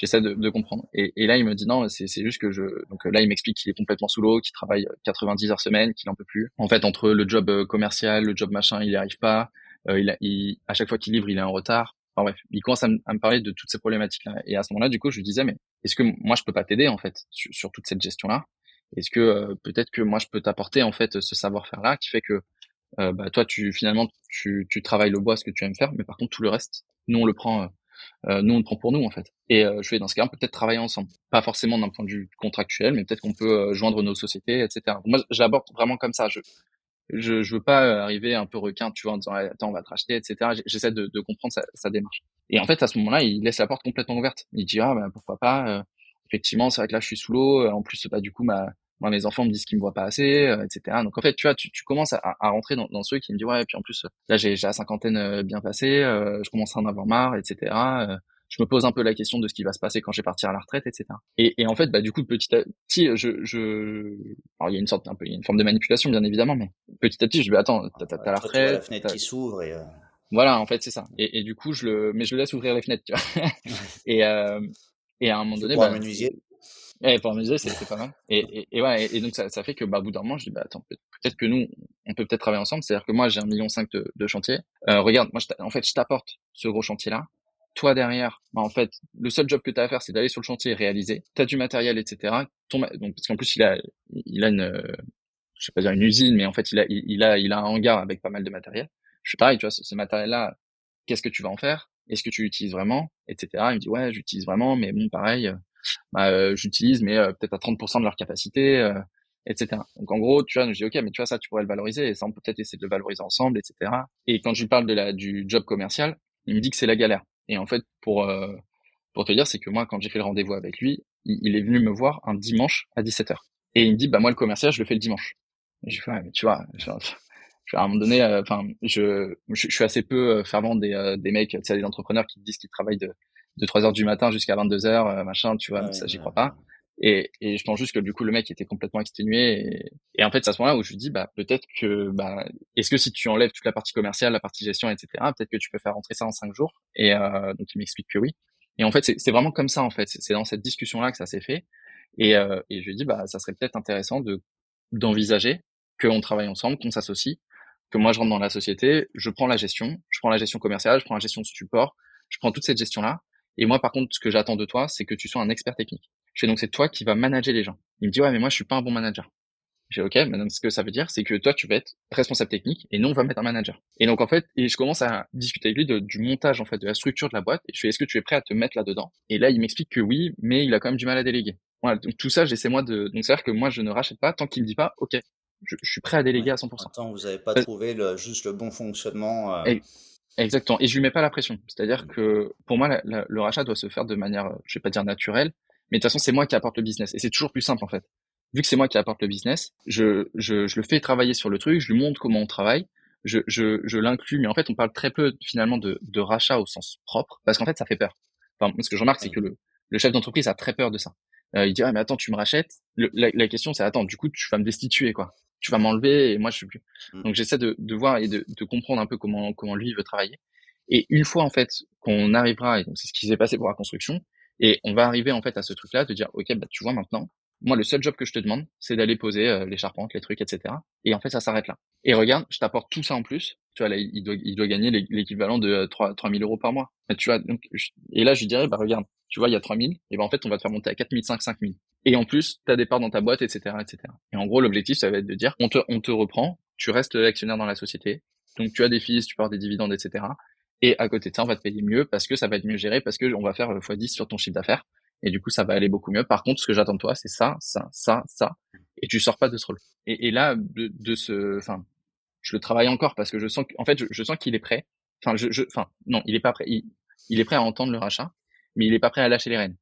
j'essaie de, de, comprendre. Et, et, là, il me dit non, c'est juste que je. Donc là, il m'explique qu'il est complètement sous l'eau, qu'il travaille 90 heures semaine, qu'il en peut plus. En fait, entre le job euh, commercial, le job machin, il n'y arrive pas. Euh, il, a, il, à chaque fois qu'il livre, il est en retard. Enfin bref, il commence à, à me parler de toutes ces problématiques-là. Et à ce moment-là, du coup, je lui disais, mais est-ce que moi, je peux pas t'aider en fait sur, sur, toute cette gestion-là? Est-ce que euh, peut-être que moi, je peux t'apporter en fait ce savoir-faire-là qui fait que euh, bah, toi, tu finalement, tu, tu travailles le bois, ce que tu aimes faire, mais par contre, tout le reste, nous, on le prend euh, nous on le prend pour nous en fait. Et euh, je vais dans ce cas, on peut peut-être travailler ensemble, pas forcément d'un point de vue contractuel, mais peut-être qu'on peut euh, joindre nos sociétés, etc. Moi, je l'aborde vraiment comme ça. Je, je, je veux pas arriver un peu requin, tu vois, en disant attends on va te racheter, etc. J'essaie de, de comprendre sa, sa, démarche. Et en fait à ce moment-là, il laisse la porte complètement ouverte. Il dit ah ben pourquoi pas. effectivement, c'est vrai que là je suis sous l'eau. En plus, bah du coup ma moi mes enfants me disent qu'ils me voient pas assez, euh, etc. Donc en fait, tu vois, tu, tu commences à, à, rentrer dans, dans ceux qui me disent ouais, et puis en plus là j'ai la cinquantaine bien passée, euh, je commence à en avoir marre, etc. Euh, je me pose un peu la question de ce qui va se passer quand je vais partir à la retraite, etc. Et, et en fait, bah du coup, petit à petit, je, je, alors il y a une sorte un peu, il y a une forme de manipulation bien évidemment, mais petit à petit, je vais attends, t'as, t'as la retraite, la fenêtre qui s'ouvre et voilà, en fait, c'est ça. Et, et, du coup, je le, mais je le laisse ouvrir les fenêtres, tu vois. et, euh, Et à un moment donné, bah, menuisier. Ouais, pour menuisier, c'est pas mal. Et, et, et, ouais, et donc ça, ça fait que, bah, au bout d'un moment, je dis, bah, attends, peut-être que nous, on peut peut-être travailler ensemble. C'est-à-dire que moi, j'ai un million cinq de, de chantier. Euh, regarde, moi, je en fait, je t'apporte ce gros chantier-là. Toi, derrière, bah, en fait, le seul job que tu as à faire, c'est d'aller sur le chantier et réaliser. Tu as du matériel, etc. Donc, parce qu'en plus, il a, il a une, je sais pas dire une usine, mais en fait, il a, il, a, il a un hangar avec pas mal de matériel. Je suis pareil, tu vois, ce, ce matériel-là, qu'est-ce que tu vas en faire? Est-ce que tu l'utilises vraiment? Etc. Il me dit, ouais, j'utilise vraiment, mais bon, pareil, bah, euh, j'utilise, mais euh, peut-être à 30% de leur capacité, euh, etc. Donc en gros, tu vois, je dis ok, mais tu vois ça, tu pourrais le valoriser et ça, on peut peut-être essayer de le valoriser ensemble, etc. Et quand je lui parle de la du job commercial, il me dit que c'est la galère. Et en fait, pour pour te dire, c'est que moi, quand j'ai fait le rendez-vous avec lui, il, est venu me voir un dimanche à 17h. Et il me dit, bah moi le commercial, je le fais le dimanche. Et je fais, ouais, mais tu vois, je, je, à un moment donné, enfin, je, je, suis assez peu fervent des, des mecs, tu des entrepreneurs qui disent qu'ils travaillent de de 3 heures du matin jusqu'à 22 heures, euh, machin, tu vois, ça j'y crois pas. Et, et je pense juste que du coup le mec était complètement exténué et, et en fait c'est à ce moment-là où je lui dis bah peut-être que bah est-ce que si tu enlèves toute la partie commerciale, la partie gestion, etc. Peut-être que tu peux faire rentrer ça en 5 jours? Et euh, donc il m'explique que oui. Et en fait c'est vraiment comme ça en fait. C'est dans cette discussion là que ça s'est fait. Et, euh, et je lui dis bah ça serait peut-être intéressant de d'envisager qu'on travaille ensemble, qu'on s'associe, que moi je rentre dans la société, je prends la gestion, je prends la gestion commerciale, je prends la gestion de support, je prends toute cette gestion là et moi, par contre, ce que j'attends de toi, c'est que tu sois un expert technique. Je fais donc c'est toi qui vas manager les gens. Il me dit ouais, mais moi je suis pas un bon manager. J'ai ok, maintenant ce que ça veut dire, c'est que toi tu vas être responsable technique et nous on va mettre un manager. Et donc en fait, et je commence à discuter avec lui de, du montage en fait de la structure de la boîte. Et je fais est-ce que tu es prêt à te mettre là dedans Et là il m'explique que oui, mais il a quand même du mal à déléguer. Voilà, donc tout ça j'essaie moi de. Donc c'est à dire que moi je ne rachète pas tant qu'il me dit pas ok, je, suis prêt à déléguer à 100%. Attends, vous avez pas trouvé le, juste le bon fonctionnement. Euh... Exactement. Et je lui mets pas la pression. C'est-à-dire que pour moi, le rachat doit se faire de manière, je vais pas dire naturelle, mais de toute façon, c'est moi qui apporte le business. Et c'est toujours plus simple en fait. Vu que c'est moi qui apporte le business, je, je, je, le fais travailler sur le truc, je lui montre comment on travaille, je, je, je l'inclus, mais en fait, on parle très peu finalement de, de rachat au sens propre, parce qu'en fait, ça fait peur. Enfin, ce que je remarque, c'est que le, le chef d'entreprise a très peur de ça. Euh, il dit ah, mais attends, tu me rachètes. la, la, question, c'est attends, du coup, tu vas me destituer quoi tu vas m'enlever et moi je suis plus. Mmh. Donc j'essaie de, de voir et de, de, comprendre un peu comment comment lui veut travailler. Et une fois en fait qu'on arrivera et donc c'est ce qui s'est passé pour la construction et on va arriver en fait à ce truc-là de dire ok bah tu vois maintenant moi le seul job que je te demande c'est d'aller poser euh, les charpentes les trucs etc. Et en fait ça s'arrête là. Et regarde je t'apporte tout ça en plus. Tu vois là il doit il doit gagner l'équivalent de 3 3000 euros par mois. tu vois donc et là je lui dirais bah regarde tu vois il y a 3000 et ben en fait on va te faire monter à 4500 5000 et en plus, tu as des parts dans ta boîte, etc., etc. Et en gros, l'objectif, ça va être de dire, on te, on te reprend, tu restes actionnaire dans la société, donc tu as des fils, tu pars des dividendes, etc. Et à côté de ça, on va te payer mieux parce que ça va être mieux géré, parce que on va faire x10 sur ton chiffre d'affaires. Et du coup, ça va aller beaucoup mieux. Par contre, ce que j'attends de toi, c'est ça, ça, ça, ça. Et tu sors pas de ce rôle. Et, et là, de, de ce, enfin, je le travaille encore parce que je sens, en fait, je, je sens qu'il est prêt. Enfin, je, je, enfin, non, il est pas prêt. Il, il est prêt à entendre le rachat, mais il est pas prêt à lâcher les rênes.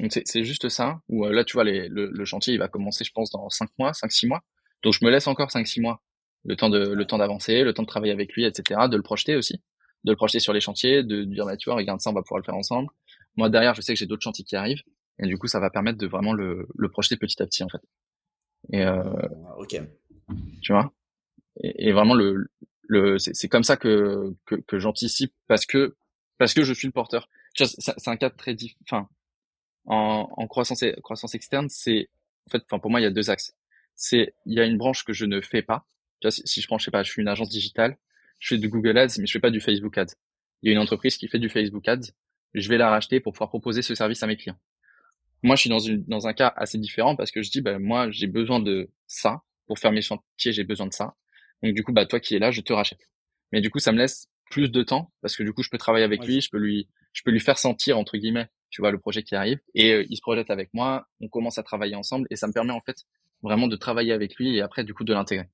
Donc c'est juste ça, où euh, là tu vois les, le, le, chantier il va commencer je pense dans 5 mois, 5-6 mois. Donc je me laisse encore 5-6 mois, le temps de le temps d'avancer, le temps de travailler avec lui, etc. De le projeter aussi, de le projeter sur les chantiers, de, dire bah tu vois regarde ça on va pouvoir le faire ensemble. Moi derrière je sais que j'ai d'autres chantiers qui arrivent et du coup ça va permettre de vraiment le, le projeter petit à petit en fait. Et euh, ok. Tu vois? Et, et, vraiment le le c'est comme ça que que, que j'anticipe parce que parce que je suis le porteur. C'est un cas très. Enfin, en, en croissance, croissance externe, c'est en fait, enfin pour moi, il y a deux axes. C'est il y a une branche que je ne fais pas. Si, si je prends, je sais pas, je suis une agence digitale, je fais du Google Ads, mais je fais pas du Facebook Ads. Il y a une entreprise qui fait du Facebook Ads, je vais la racheter pour pouvoir proposer ce service à mes clients. Moi, je suis dans une dans un cas assez différent parce que je dis, ben moi, j'ai besoin de ça pour faire mes chantiers, j'ai besoin de ça. Donc du coup, bah toi qui es là, je te rachète. Mais du coup, ça me laisse plus de temps parce que du coup, je peux travailler avec lui, je peux lui je peux lui faire sentir entre guillemets tu vois, le projet qui arrive. Et euh, il se projette avec moi, on commence à travailler ensemble et ça me permet en fait vraiment de travailler avec lui et après du coup de l'intégrer.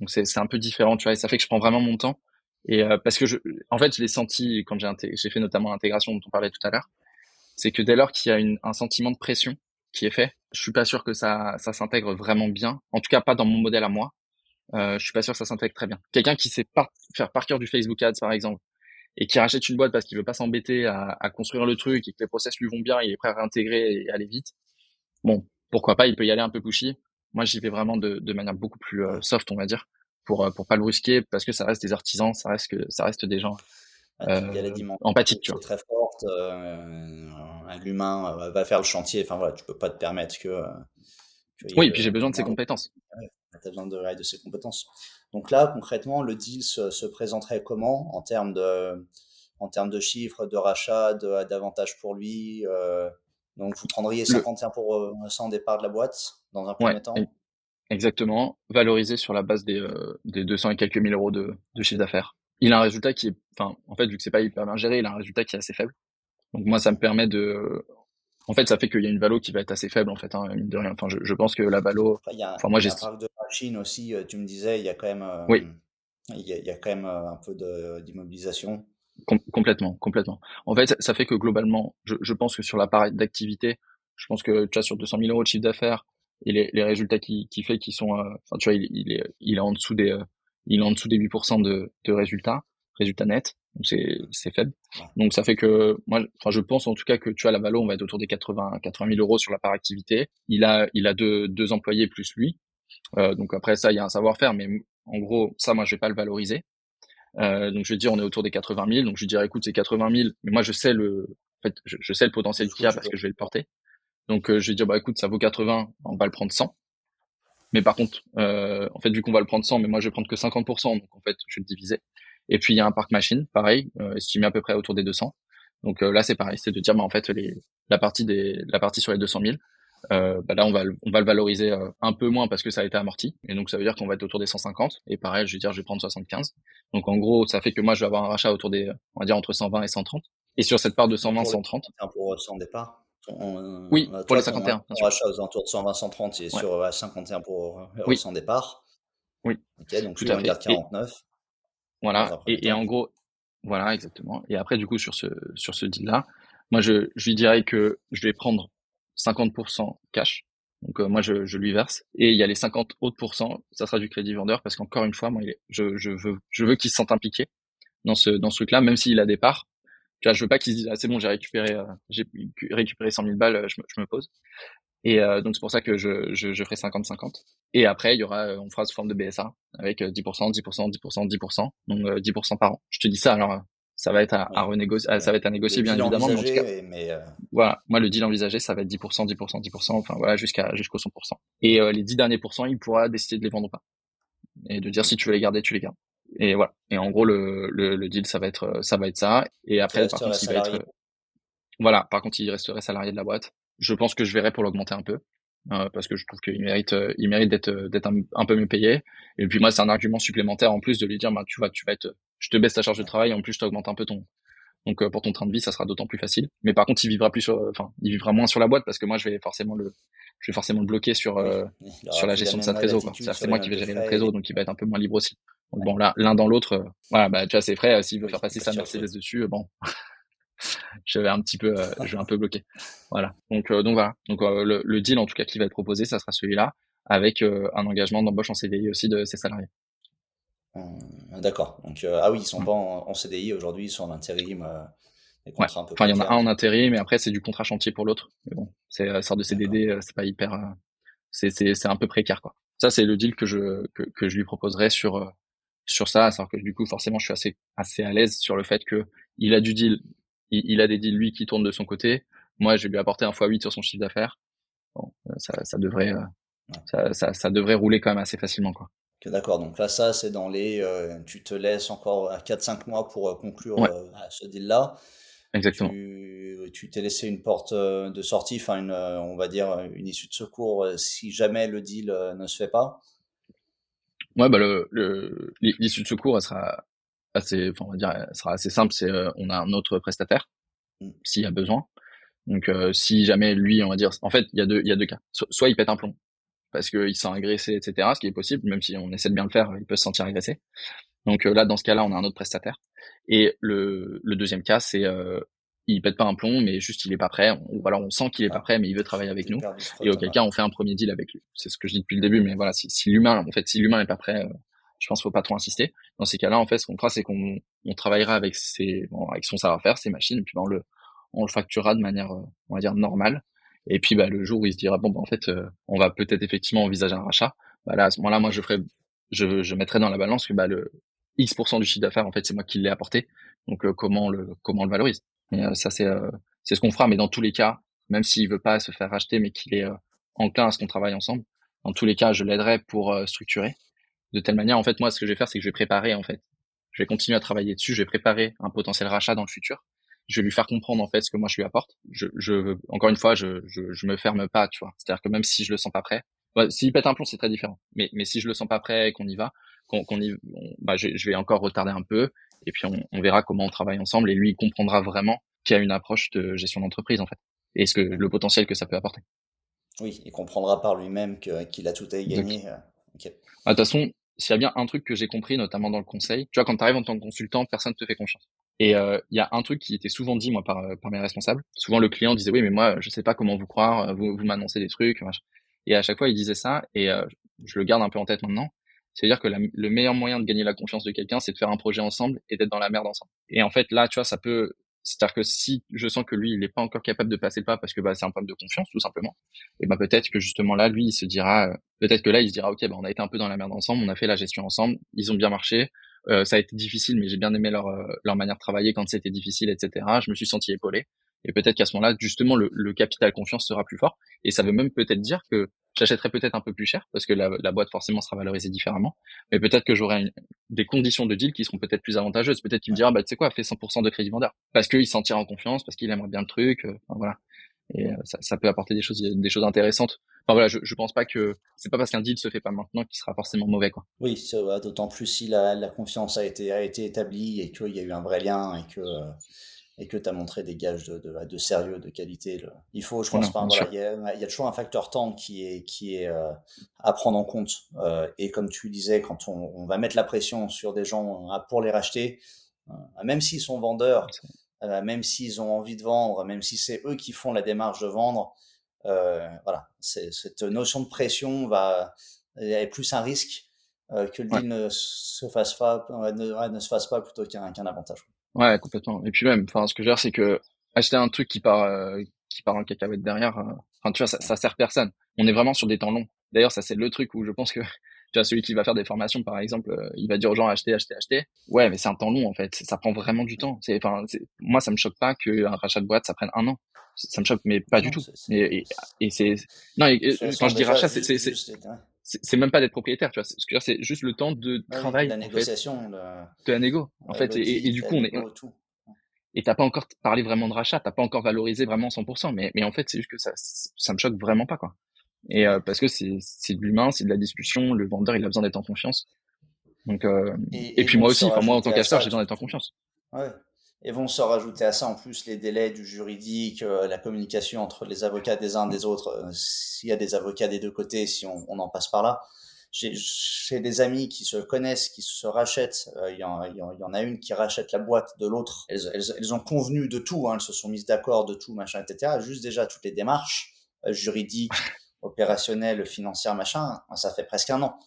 Donc c'est un peu différent, tu vois, et ça fait que je prends vraiment mon temps. Et euh, parce que je, en fait, je l'ai senti quand j'ai fait notamment l'intégration dont on parlait tout à l'heure, c'est que dès lors qu'il y a une, un sentiment de pression qui est fait, je suis pas sûr que ça ça s'intègre vraiment bien. En tout cas, pas dans mon modèle à moi. Euh, je suis pas sûr que ça s'intègre très bien. Quelqu'un qui sait faire par cœur du Facebook Ads par exemple, et qui rachète une boîte parce qu'il veut pas s'embêter à, à, construire le truc et que les process lui vont bien, il est prêt à réintégrer et aller vite. Bon, pourquoi pas, il peut y aller un peu pushy. Moi, j'y vais vraiment de, de manière beaucoup plus euh, soft, on va dire, pour euh, pour pas le brusquer parce que ça reste des artisans, ça reste que ça reste des gens ah, euh, empathiques, tu vois. Très forte, euh, l'humain va faire le chantier. Enfin voilà, tu peux pas te permettre que. oui, et puis j'ai besoin de ses compétences. Tu as besoin de, de ses compétences. Donc là, concrètement, le deal se, présenterait comment en termes de, en termes de chiffres, de rachat, d'avantages pour lui Donc vous prendriez 51% départ de la boîte dans un premier temps? Exactement, valorisé sur la base des, euh, des 200 et quelques mille euros de, de chiffre d'affaires. Il a un résultat qui est, enfin, en fait, vu que c'est pas hyper bien géré, il a un résultat qui est assez faible. Donc moi, ça me permet de, en fait, ça fait qu'il y a une valo qui va être assez faible, en fait, hein, mine de rien. Enfin, je, je pense que la valo, enfin, enfin moi, j'ai. parc de machine aussi, euh, tu me disais, il y a quand même, euh, oui. il y a, il y a quand même un peu d'immobilisation. complètement, complètement. En fait, ça fait que globalement, je, je pense que sur la part d'activité, je pense que tu as sur 200 000 euros de chiffre d'affaires, et les, les résultats qu'il qui fait qui sont euh, enfin tu vois il, il, est il est en dessous des euh, il est en dessous des 8% de, de résultats résultats nets donc c'est faible. Donc ça fait que moi enfin je pense en tout cas que tu as la valo on va être autour des 80 80 000 euros sur la part activité. Il a il a deux deux employés plus lui. Euh, donc après ça il y a un savoir-faire mais en gros ça moi je vais pas le valoriser. Euh, donc je vais dire on est autour des 80 000 donc je dirais écoute c'est 80 000 mais moi je sais le en fait je, je sais le potentiel qu'il y a parce que je vais le porter. Donc euh, je vais dire bah écoute ça vaut 80, on va le prendre 100. Mais par contre, euh, en fait vu qu'on va le prendre 100, mais moi je vais prendre que 50%, donc en fait je vais le diviser. Et puis il y a un parc machine, pareil, euh, estimé à peu près autour des 200. Donc euh, là c'est pareil, c'est de dire bah en fait les, la partie des la partie sur les 200 000, euh, bah là on va on va le valoriser euh, un peu moins parce que ça a été amorti et donc ça veut dire qu'on va être autour des 150 et pareil je vais dire je vais prendre 75 donc en gros ça fait que moi je vais avoir un rachat autour des on va dire entre 120 et 130 et sur cette part de 120 130 pour 100 départ oui, pour les 51. On rachat aux alentours de 120-130 et sur 51 pour euh, oui. son départ. Oui. Ok, donc Tout à fait. 49. Voilà. Et, et, en gros, voilà, exactement. Et après, du coup, sur ce, sur ce deal-là, moi, je, je lui dirais que je vais prendre 50% cash. Donc, euh, moi, je, je lui verse. Et il y a les 50 autres pourcents, ça sera du crédit vendeur parce qu'encore une fois, moi, il est, je, je veux, je veux qu'il se sente impliqué dans ce, dans ce truc-là, même s'il a des parts je veux pas qu'ils se disent ah, c'est bon j'ai récupéré euh, j'ai récupéré 100 000 balles je me, je me pose et euh, donc c'est pour ça que je, je, je ferai 50-50 et après il y aura on fera sous forme de BSA avec 10% 10% 10% 10% donc 10% par an. Je te dis ça alors ça va être à, à renégocier ça va être à négocier bien évidemment mais en tout cas mais euh, voilà. Moi le deal envisagé ça va être 10% 10% 10% enfin voilà jusqu'à jusqu'au 100% et les 10 derniers pourcents il pourra décider de les vendre ou pas. Et de dire si tu veux les garder tu les gardes. Et voilà. Et en gros, le, le, le, deal, ça va être, ça va être ça. Et après, par contre, il va être, voilà. Par contre, il resterait salarié de la boîte. Je pense que je verrai pour l'augmenter un peu. Euh, parce que je trouve qu'il mérite, euh, il mérite d'être, d'être un, peu mieux payé. Et puis moi, c'est un argument supplémentaire en plus de lui dire, bah, tu vois, tu vas être, je te baisse ta charge de travail, en plus je t'augmente un peu ton, donc euh, pour ton train de vie, ça sera d'autant plus facile. Mais par contre, il vivra plus sur, enfin, il vivra moins sur la boîte parce que moi, je vais forcément le, je vais forcément le bloquer sur sur la gestion de sa trésor. C'est moi qui vais gérer la trésor, donc il va être un peu moins libre aussi bon là, l'un dans l'autre, euh, voilà, bah tu vois, c'est frais. Euh, s'il veut faire passer sa Mercedes dessus, euh, bon, je vais un petit peu, je vais un peu bloquer. Voilà. Donc donc voilà. Donc le, le, deal en tout cas qui va être proposé, ça sera celui-là, avec un engagement d'embauche en CDI aussi de ses salariés. D'accord. Donc ah oui, ils sont mmh. pas en, CDI aujourd'hui, ils sont en intérim. Ouais. enfin, il y en a un en intérim, mais après c'est du contrat chantier pour l'autre. Mais bon, c'est une sorte de CDD, c'est pas hyper, c'est c'est c'est un peu précaire quoi. Ça c'est le deal que je que, que je lui proposerai sur sur ça, alors que du coup forcément je suis assez assez à l'aise sur le fait que il a du deal, il, a des deals lui qui tournent de son côté. Moi, je vais lui apporter un x8 sur son chiffre d'affaires. Bon, euh, ça, ça devrait euh, ça, ça, ça, devrait rouler quand même assez facilement quoi. D'accord, donc là ça c'est dans les euh, tu te laisses encore 4-5 mois pour conclure ce deal là. Exactement. Tu t'es laissé une porte de sortie, enfin une, on va dire une issue de secours si jamais le deal ne se fait pas? Ouais, bah le, le l'issue de secours, elle sera assez, enfin, on va dire, elle sera assez simple. C'est, euh, on a un autre prestataire mmh. s'il y a besoin. Donc, euh, si jamais lui, on va dire, en fait, il y a deux, il y a deux cas. soit il pète un plomb parce qu'il sent agressé, etc. Ce qui est possible, même si on essaie de bien le faire, il peut se sentir agressé. Donc euh, là, dans ce cas-là, on a un autre prestataire. Et le, le deuxième cas, c'est il pète pas un plomb, mais juste il est pas prêt. Ou alors on sent qu'il est pas prêt, mais il veut travailler avec nous. Et auquel cas on fait un premier deal avec lui. C'est ce que je dis depuis le début, mais voilà, si, si l'humain, en fait, si l'humain est pas prêt, euh, je pense qu'il faut pas trop insister. Dans ces cas-là, en fait, ce qu'on fera, c'est qu'on on travaillera avec son savoir-faire, ses machines, et puis ben, on le, facturera de manière, euh, on va dire normale. Et puis bah, le jour où il se dira bon, bah, en fait, euh, on va peut-être effectivement envisager un rachat. Là, à ce moment-là, moi, je mettrai dans la balance que le X% du chiffre d'affaires, en fait, c'est moi qui l'ai apporté. Donc comment le, comment on le valorise. Euh, ça, c'est euh, ce qu'on fera. Mais dans tous les cas, même s'il veut pas se faire racheter, mais qu'il est enclin à ce qu'on travaille ensemble, dans tous les cas, je l'aiderai pour structurer de telle manière. En fait, moi, ce que je vais faire, c'est que je vais préparer en fait. Je vais continuer à travailler dessus. Je vais préparer un potentiel rachat dans le futur je vais lui faire comprendre en fait ce que moi je lui apporte. Je, je encore une fois, je, je, je me ferme pas, tu vois. C'est-à-dire que même si je le sens pas prêt, bah, s'il pète un plomb, c'est très différent. Mais, mais si je le sens pas prêt, qu'on y va, qu'on qu'on y, bah, je, je, vais encore retarder un peu, et puis on, on, verra comment on travaille ensemble, et lui il comprendra vraiment qu'il y a une approche de gestion d'entreprise en fait, et ce que le potentiel que ça peut apporter. Oui, il comprendra par lui-même qu'il a tout à y gagner. Ah, de toute façon, s'il y a bien un truc que j'ai compris, notamment dans le conseil, tu vois, quand tu arrives en tant que consultant, personne te fait confiance. Et euh, il y a un truc qui était souvent dit moi par, euh, par mes responsables. Souvent le client disait oui mais moi je sais pas comment vous croire, euh, vous, vous m'annoncez des trucs. Et à chaque fois il disait ça et je le garde un peu en tête maintenant. C'est-à-dire que le meilleur moyen de gagner la confiance de quelqu'un, c'est de faire un projet ensemble et d'être dans la merde ensemble. Et en fait là tu vois ça peut c'est-à-dire que si je sens que lui, il n'est pas encore capable de passer le pas parce que bah, c'est un problème de confiance, tout simplement, et bah, peut-être que justement là, lui, il se dira, peut-être que là, il se dira, ok, bah, on a été un peu dans la merde ensemble, on a fait la gestion ensemble, ils ont bien marché, euh, ça a été difficile, mais j'ai bien aimé leur, euh, leur manière de travailler quand c'était difficile, etc. Je me suis senti épaulé. Et peut-être qu'à ce moment-là, justement, le, le, capital confiance sera plus fort. Et ça veut même peut-être dire que j'achèterai peut-être un peu plus cher parce que la, la, boîte forcément sera valorisée différemment. Mais peut-être que j'aurai des conditions de deal qui seront peut-être plus avantageuses. Peut-être qu'il me dira, bah, tu sais quoi, fais 100% de crédit vendeur. Parce qu'il s'en tire en confiance, parce qu'il aimerait bien le truc. Euh, voilà. Et euh, ça, ça, peut apporter des choses, des choses intéressantes. Enfin voilà, je, je pense pas que c'est pas parce qu'un deal se fait pas maintenant qu'il sera forcément mauvais quoi. Oui, d'autant plus si la, la, confiance a été a été établie et qu'il y a eu un vrai lien et que euh, et que tu as montré des gages de, de, de, sérieux, de qualité. Il faut, je pense, pas, voilà, il, y a, il y, a, toujours un facteur temps qui est, qui est euh, à prendre en compte. Euh, et comme tu disais, quand on, on, va mettre la pression sur des gens pour les racheter, euh, même s'ils sont vendeurs, euh, même s'ils ont envie de vendre, même si c'est eux qui font la démarche de vendre, voilà, cette notion de pression va, est plus un risque que le deal ne se fasse pas, ne, ne se fasse pas plutôt qu'un qu'un avantage. Ouais, complètement. Et puis même, enfin, ce que je veux dire, c'est que acheter un truc qui part, euh, qui part en cacahuète derrière, euh, enfin, tu vois, ça, ça sert personne. On est vraiment sur des temps longs. D'ailleurs, ça c'est le truc où je pense que, tu vois, celui qui va faire des formations, par exemple, euh, il va dire aux gens acheter, acheter, acheter. Ouais, mais c'est un temps long en fait. Ça prend vraiment du temps. C'est, enfin, moi, ça me choque pas qu'un rachat de boîte ça prenne un an. Ça me choque, mais pas du tout. Et, et, c'est, non, quand je dis rachat, c'est, c'est, c'est même pas d'être propriétaire, tu vois. C'est juste le temps de travail. De la négociation. de la négo, en fait. Et, du coup, on est. Et t'as pas encore parlé vraiment de rachat, t'as pas encore valorisé vraiment 100%, mais, mais en fait, c'est juste que ça, ça me choque vraiment pas, quoi. Et euh, parce que c'est, c'est de l'humain, c'est de la discussion, le vendeur, il a besoin d'être en confiance. Donc, euh, et, puis moi aussi, enfin, moi en tant qu'acheteur, j'ai besoin d'être en confiance. Ouais. Et vont se rajouter à ça en plus les délais du juridique, euh, la communication entre les avocats des uns des autres, euh, s'il y a des avocats des deux côtés, si on, on en passe par là. J'ai des amis qui se connaissent, qui se rachètent. Euh, il y, en, y, en, a une qui rachète la boîte de l'autre. Elles, elles, elles, ont convenu de tout, hein, elles se sont mises d'accord de tout, machin, etc. Juste déjà toutes les démarches juridiques, opérationnelles, financières, machin, ça fait presque un an.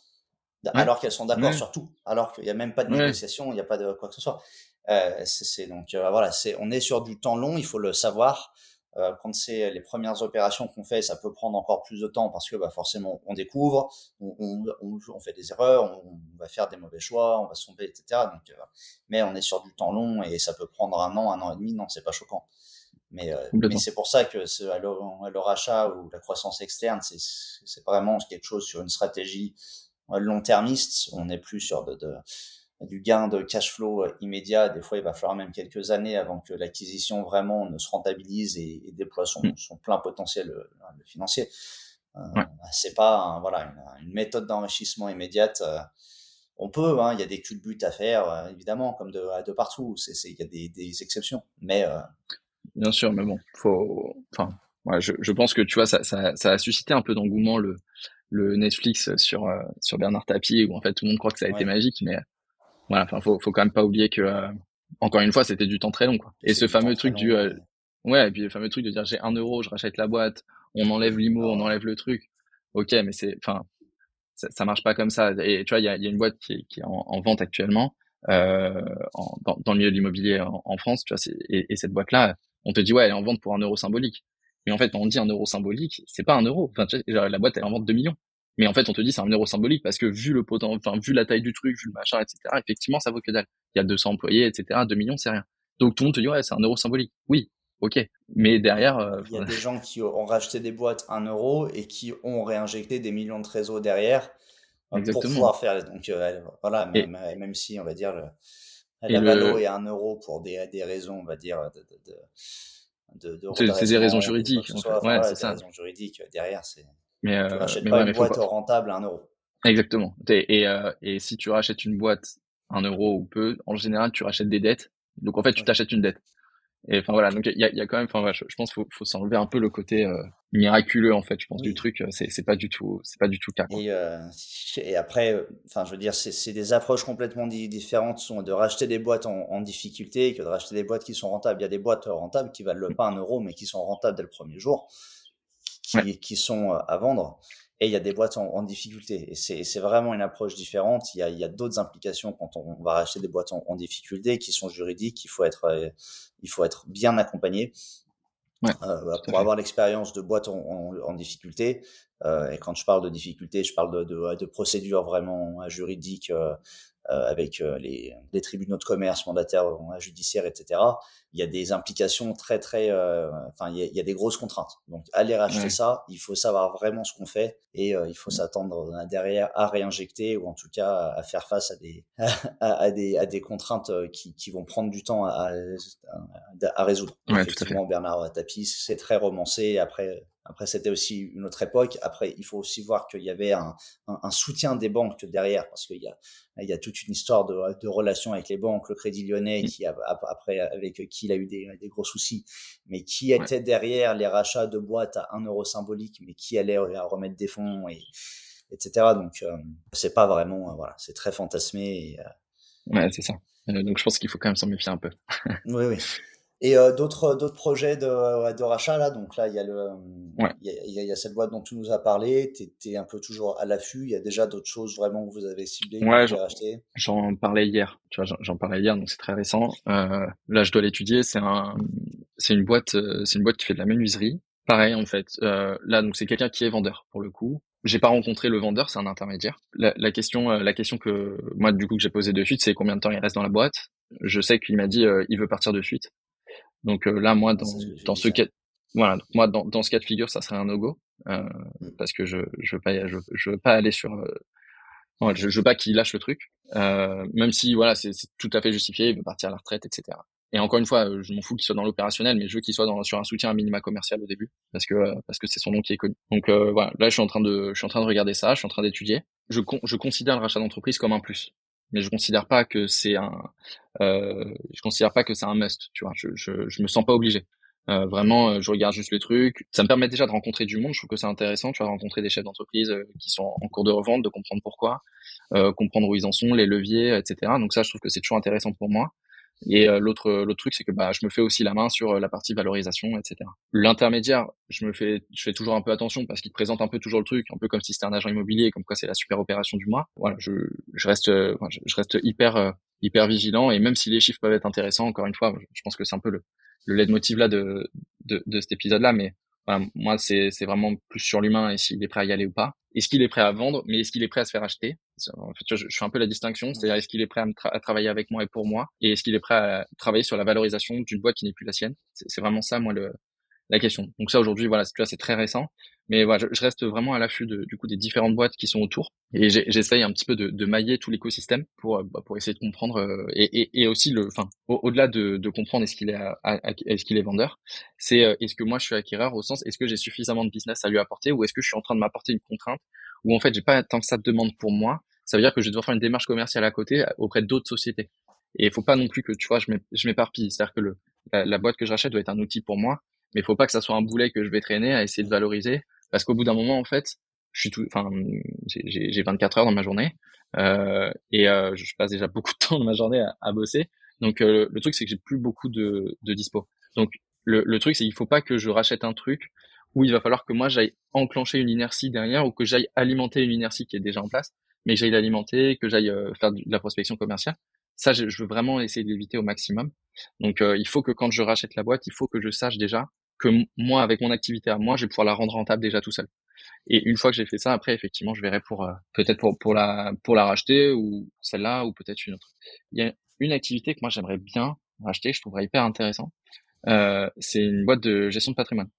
Alors qu'elles sont d'accord sur tout, alors qu'il n'y a même pas de négociation, il n'y a pas de quoi que ce soit. Euh, c'est donc euh, voilà, c'est on est sur du temps long, il faut le savoir. Euh, quand c'est les premières opérations qu'on fait, ça peut prendre encore plus de temps parce que bah, forcément on découvre, on, on, on, on fait des erreurs, on, va faire des mauvais choix, on va se tromper, etc. Donc, mais on est sur du temps long et ça peut prendre un an, un an et demi. Non, c'est pas choquant. Mais, mais c'est pour ça que ce, à, le, rachat ou la croissance externe, c'est vraiment quelque chose sur une stratégie long-termiste. On n'est plus sur de, de du gain de cash flow euh, immédiat. Des fois, il va falloir même quelques années avant que l'acquisition vraiment ne se rentabilise et, déploie son, mm. son, plein potentiel euh, financier. Euh, C'est pas voilà une, méthode d'enrichissement immédiate. Euh, on peut, hein, il y a des culbutes à faire, évidemment, comme de, de partout. Il y a des, des exceptions, mais bien sûr, mais bon, faut, enfin, ouais, je, je, pense que tu vois, ça, ça, ça a suscité un peu d'engouement le, le Netflix sur sur Bernard Tapie où en fait tout le monde croit que ça a été magique, mais voilà, enfin, faut, faut quand même pas oublier que, euh, encore une fois, c'était du temps très long, quoi. Et ce fameux truc du, euh, ouais, et puis le fameux truc de dire j'ai un euro, je rachète la boîte, on enlève l'IMO, on enlève le truc. Ok, mais c'est, enfin, ça, ça, marche pas comme ça. Et tu vois, il y a, y a, une boîte qui est, qui est en, en, vente actuellement, euh, en, dans, dans, le milieu de l'immobilier en, en, France, tu vois, et, et, cette boîte-là, on te dit ouais, elle est en vente pour un euro symbolique. Mais en fait, quand on dit un euro symbolique, c'est pas un euro. Enfin, tu vois, la boîte, elle est en vente 2 millions. Mais en fait, on te dit c'est un euro symbolique parce que vu le potentiel, enfin vu la taille du truc, vu le machin, etc. Effectivement, ça vaut que dalle. Il y a 200 employés, etc. 2 millions, c'est rien. Donc tout le monde te dit ouais, c'est un euro symbolique. Oui, ok. Mais derrière, il y a des gens qui ont racheté des boîtes 1 euro et qui ont réinjecté des millions de trésors derrière pour pouvoir faire. Donc voilà, même, même, si on va dire la valeur est 1 euro pour des, des raisons, on va dire de, de, de, c'est des raisons juridiques. ouais, c'est ça. Raisons juridiques derrière, c'est. Mais, tu rachètes pas une boîte rentable à 1 euro. Exactement. Et, euh, et si tu rachètes une boîte un euro ou peu, en général, tu rachètes des dettes. Donc en fait, tu t'achètes une dette. Et enfin voilà, donc il y a, y a, quand même, enfin je, pense qu'il faut, faut s'enlever un peu le côté euh, miraculeux en fait. Je pense du truc, euh, c'est c'est pas du tout, c'est pas du tout le cas. Et, euh, et après, enfin je veux dire, c'est des approches complètement différentes, sont de racheter des boîtes en, en, difficulté que de racheter des boîtes qui sont rentables. Il y a des boîtes rentables qui valent pas un euro, mais qui sont rentables dès le premier jour, qui, qui sont à vendre et il y a des boîtes en, en difficulté. Et c'est vraiment une approche différente. Il y a, il y a d'autres implications quand on va racheter des boîtes en, en, difficulté qui sont juridiques. Il faut être, euh, il faut être bien accompagné. Ouais, euh, pour avoir l'expérience de boîtes en, en difficulté, euh, et quand je parle de difficulté, je parle de, de, de procédures vraiment juridiques euh, euh, avec euh, les, les, tribunaux de commerce, mandataires judiciaires, etc. Il y a des implications très très, euh, enfin il, il, y a des grosses contraintes. Donc aller racheter ça, il faut savoir vraiment ce qu'on fait et il faut s'attendre derrière à réinjecter ou en tout cas à faire face à des à, à des, à des contraintes qui, qui vont prendre du temps à, à, à résoudre. Ouais, Effectivement, Bernard Tapie, c'est très romancé. Après, après, c'était aussi une autre époque. Après, il faut aussi voir qu'il y avait un, un, un, soutien des banques derrière, parce qu'il y a, il y a toute une histoire de, de relations avec les banques, le Crédit Lyonnais, qui a, après avec qui il a eu des, des gros soucis, mais qui était derrière les rachats de boîtes à un euro symbolique, mais qui allait remettre des fonds et etc. Donc, euh, c'est pas vraiment, euh, voilà, c'est très fantasmé. Et, euh, ouais, c'est ça. donc, je pense qu'il faut quand même s'en méfier un peu. oui, oui. Et euh, d'autres d'autres projets de, de rachat là, donc là il y a le il, y a, il y a cette boîte dont tu nous as parlé. tu es un peu toujours à l'affût. Il y a déjà d'autres choses vraiment que vous avez ciblées. Ouais, j'en parlais hier. Tu vois, j'en parlais hier, donc c'est très récent. Euh, là, je dois l'étudier. C'est un c'est une boîte euh, c'est une boîte qui fait de la menuiserie. Pareil en fait. Euh, là, donc c'est quelqu'un qui est vendeur pour le coup. J'ai pas rencontré le vendeur, c'est un intermédiaire. La, la question, euh, la question que moi du coup que j'ai posée de suite, c'est combien de temps il reste dans la boîte? Je sais qu'il m'a dit euh, il veut partir de suite. Donc euh, là, moi, dans, dans ce cas, voilà, moi dans, dans ce cas de figure, ça serait un no-go euh, mm. parce que je je veux pas je, je veux pas aller sur euh, je, je veux pas qu'il lâche le truc, euh, même si voilà c'est tout à fait justifié, il veut partir à la retraite, etc. Et encore une fois, je m'en fous qu'il soit dans l'opérationnel, mais je veux qu'il soit dans, sur un soutien à minima commercial au début, parce que parce que c'est son nom qui est connu. Donc voilà, là je suis en train de je suis en train de regarder ça, je suis en train d'étudier. Je je considère le rachat d'entreprise comme un plus mais je considère pas que c'est un euh, je considère pas que c'est un must tu vois. Je, je je me sens pas obligé. Euh, vraiment euh, je regarde juste les trucs ça me permet déjà de rencontrer du monde. Je trouve que c'est intéressant tu vois rencontrer des chefs d'entreprise euh, qui sont en cours de revente de comprendre pourquoi euh, comprendre où ils en sont les leviers etc donc ça je trouve que c'est toujours intéressant pour moi et euh, l'autre l'autre truc c'est que bah je me fais aussi la main sur euh, la partie valorisation etc. L'intermédiaire, je me fais je fais toujours un peu attention parce qu'il présente un peu toujours le truc, un peu comme si c'était un agent immobilier, comme quoi c'est la super opération du mois. Voilà, je je reste je reste hyper hyper vigilant et même si les chiffres peuvent être intéressants, encore une fois, je pense que c'est un peu le le leitmotiv là de de, de cet épisode là, mais moi, c'est, c'est vraiment plus sur l'humain et s'il est prêt à y aller ou pas. Est-ce qu'il est prêt à vendre, mais est-ce qu'il est prêt à se faire acheter? En fait, je, je, fais un peu la distinction, c'est-à-dire est-ce qu'il est prêt à, travailler avec moi et pour moi, et est-ce qu'il est prêt à travailler sur la valorisation d'une boîte qui n'est plus la sienne? C'est, vraiment ça, moi, le, la question. Donc ça, aujourd'hui, voilà, c'est très récent. Mais voilà, je, reste vraiment à l'affût de, du coup des différentes boîtes qui sont autour. Et j'essaye un petit peu de, de mailler tout l'écosystème pour bah, pour essayer de comprendre euh, et, et, et, aussi le, enfin au-delà de, de, comprendre est-ce qu'il est est-ce qu'il est vendeur, c'est euh, est-ce que moi je suis acquéreur au sens est-ce que j'ai suffisamment de business à lui apporter ou est-ce que je suis en train de m'apporter une contrainte où en fait j'ai pas tant que ça de demande pour moi, ça veut dire que je dois faire une démarche commerciale à côté auprès d'autres sociétés. Et il faut pas non plus que tu vois je m'éparpille, c'est-à-dire que le la, la boîte que je rachète doit être un outil pour moi, mais il faut pas que ça soit un boulet que je vais traîner à essayer de valoriser parce qu'au bout d'un moment en fait je suis tout enfin j'ai 24 heures dans ma journée euh, et euh, je passe déjà beaucoup de temps dans ma journée à, à bosser. Donc euh, le truc c'est que j'ai plus beaucoup de, de dispo. Donc le, le truc c'est qu'il faut pas que je rachète un truc où il va falloir que moi j'aille enclencher une inertie derrière ou que j'aille alimenter une inertie qui est déjà en place mais que j'aille l'alimenter que j'aille euh, faire de la prospection commerciale. Ça je, je veux vraiment essayer de l'éviter au maximum. Donc euh, il faut que quand je rachète la boîte il faut que je sache déjà que moi, avec mon activité à moi, je vais pouvoir la rendre rentable déjà tout seul. Et une fois que j'ai fait ça, après, effectivement, je verrai pour euh, peut-être pour pour la pour la racheter ou celle-là ou peut-être une autre. Il y a une activité que moi j'aimerais bien racheter, je trouverais hyper intéressant. euh, c'est une boîte de gestion de patrimoine.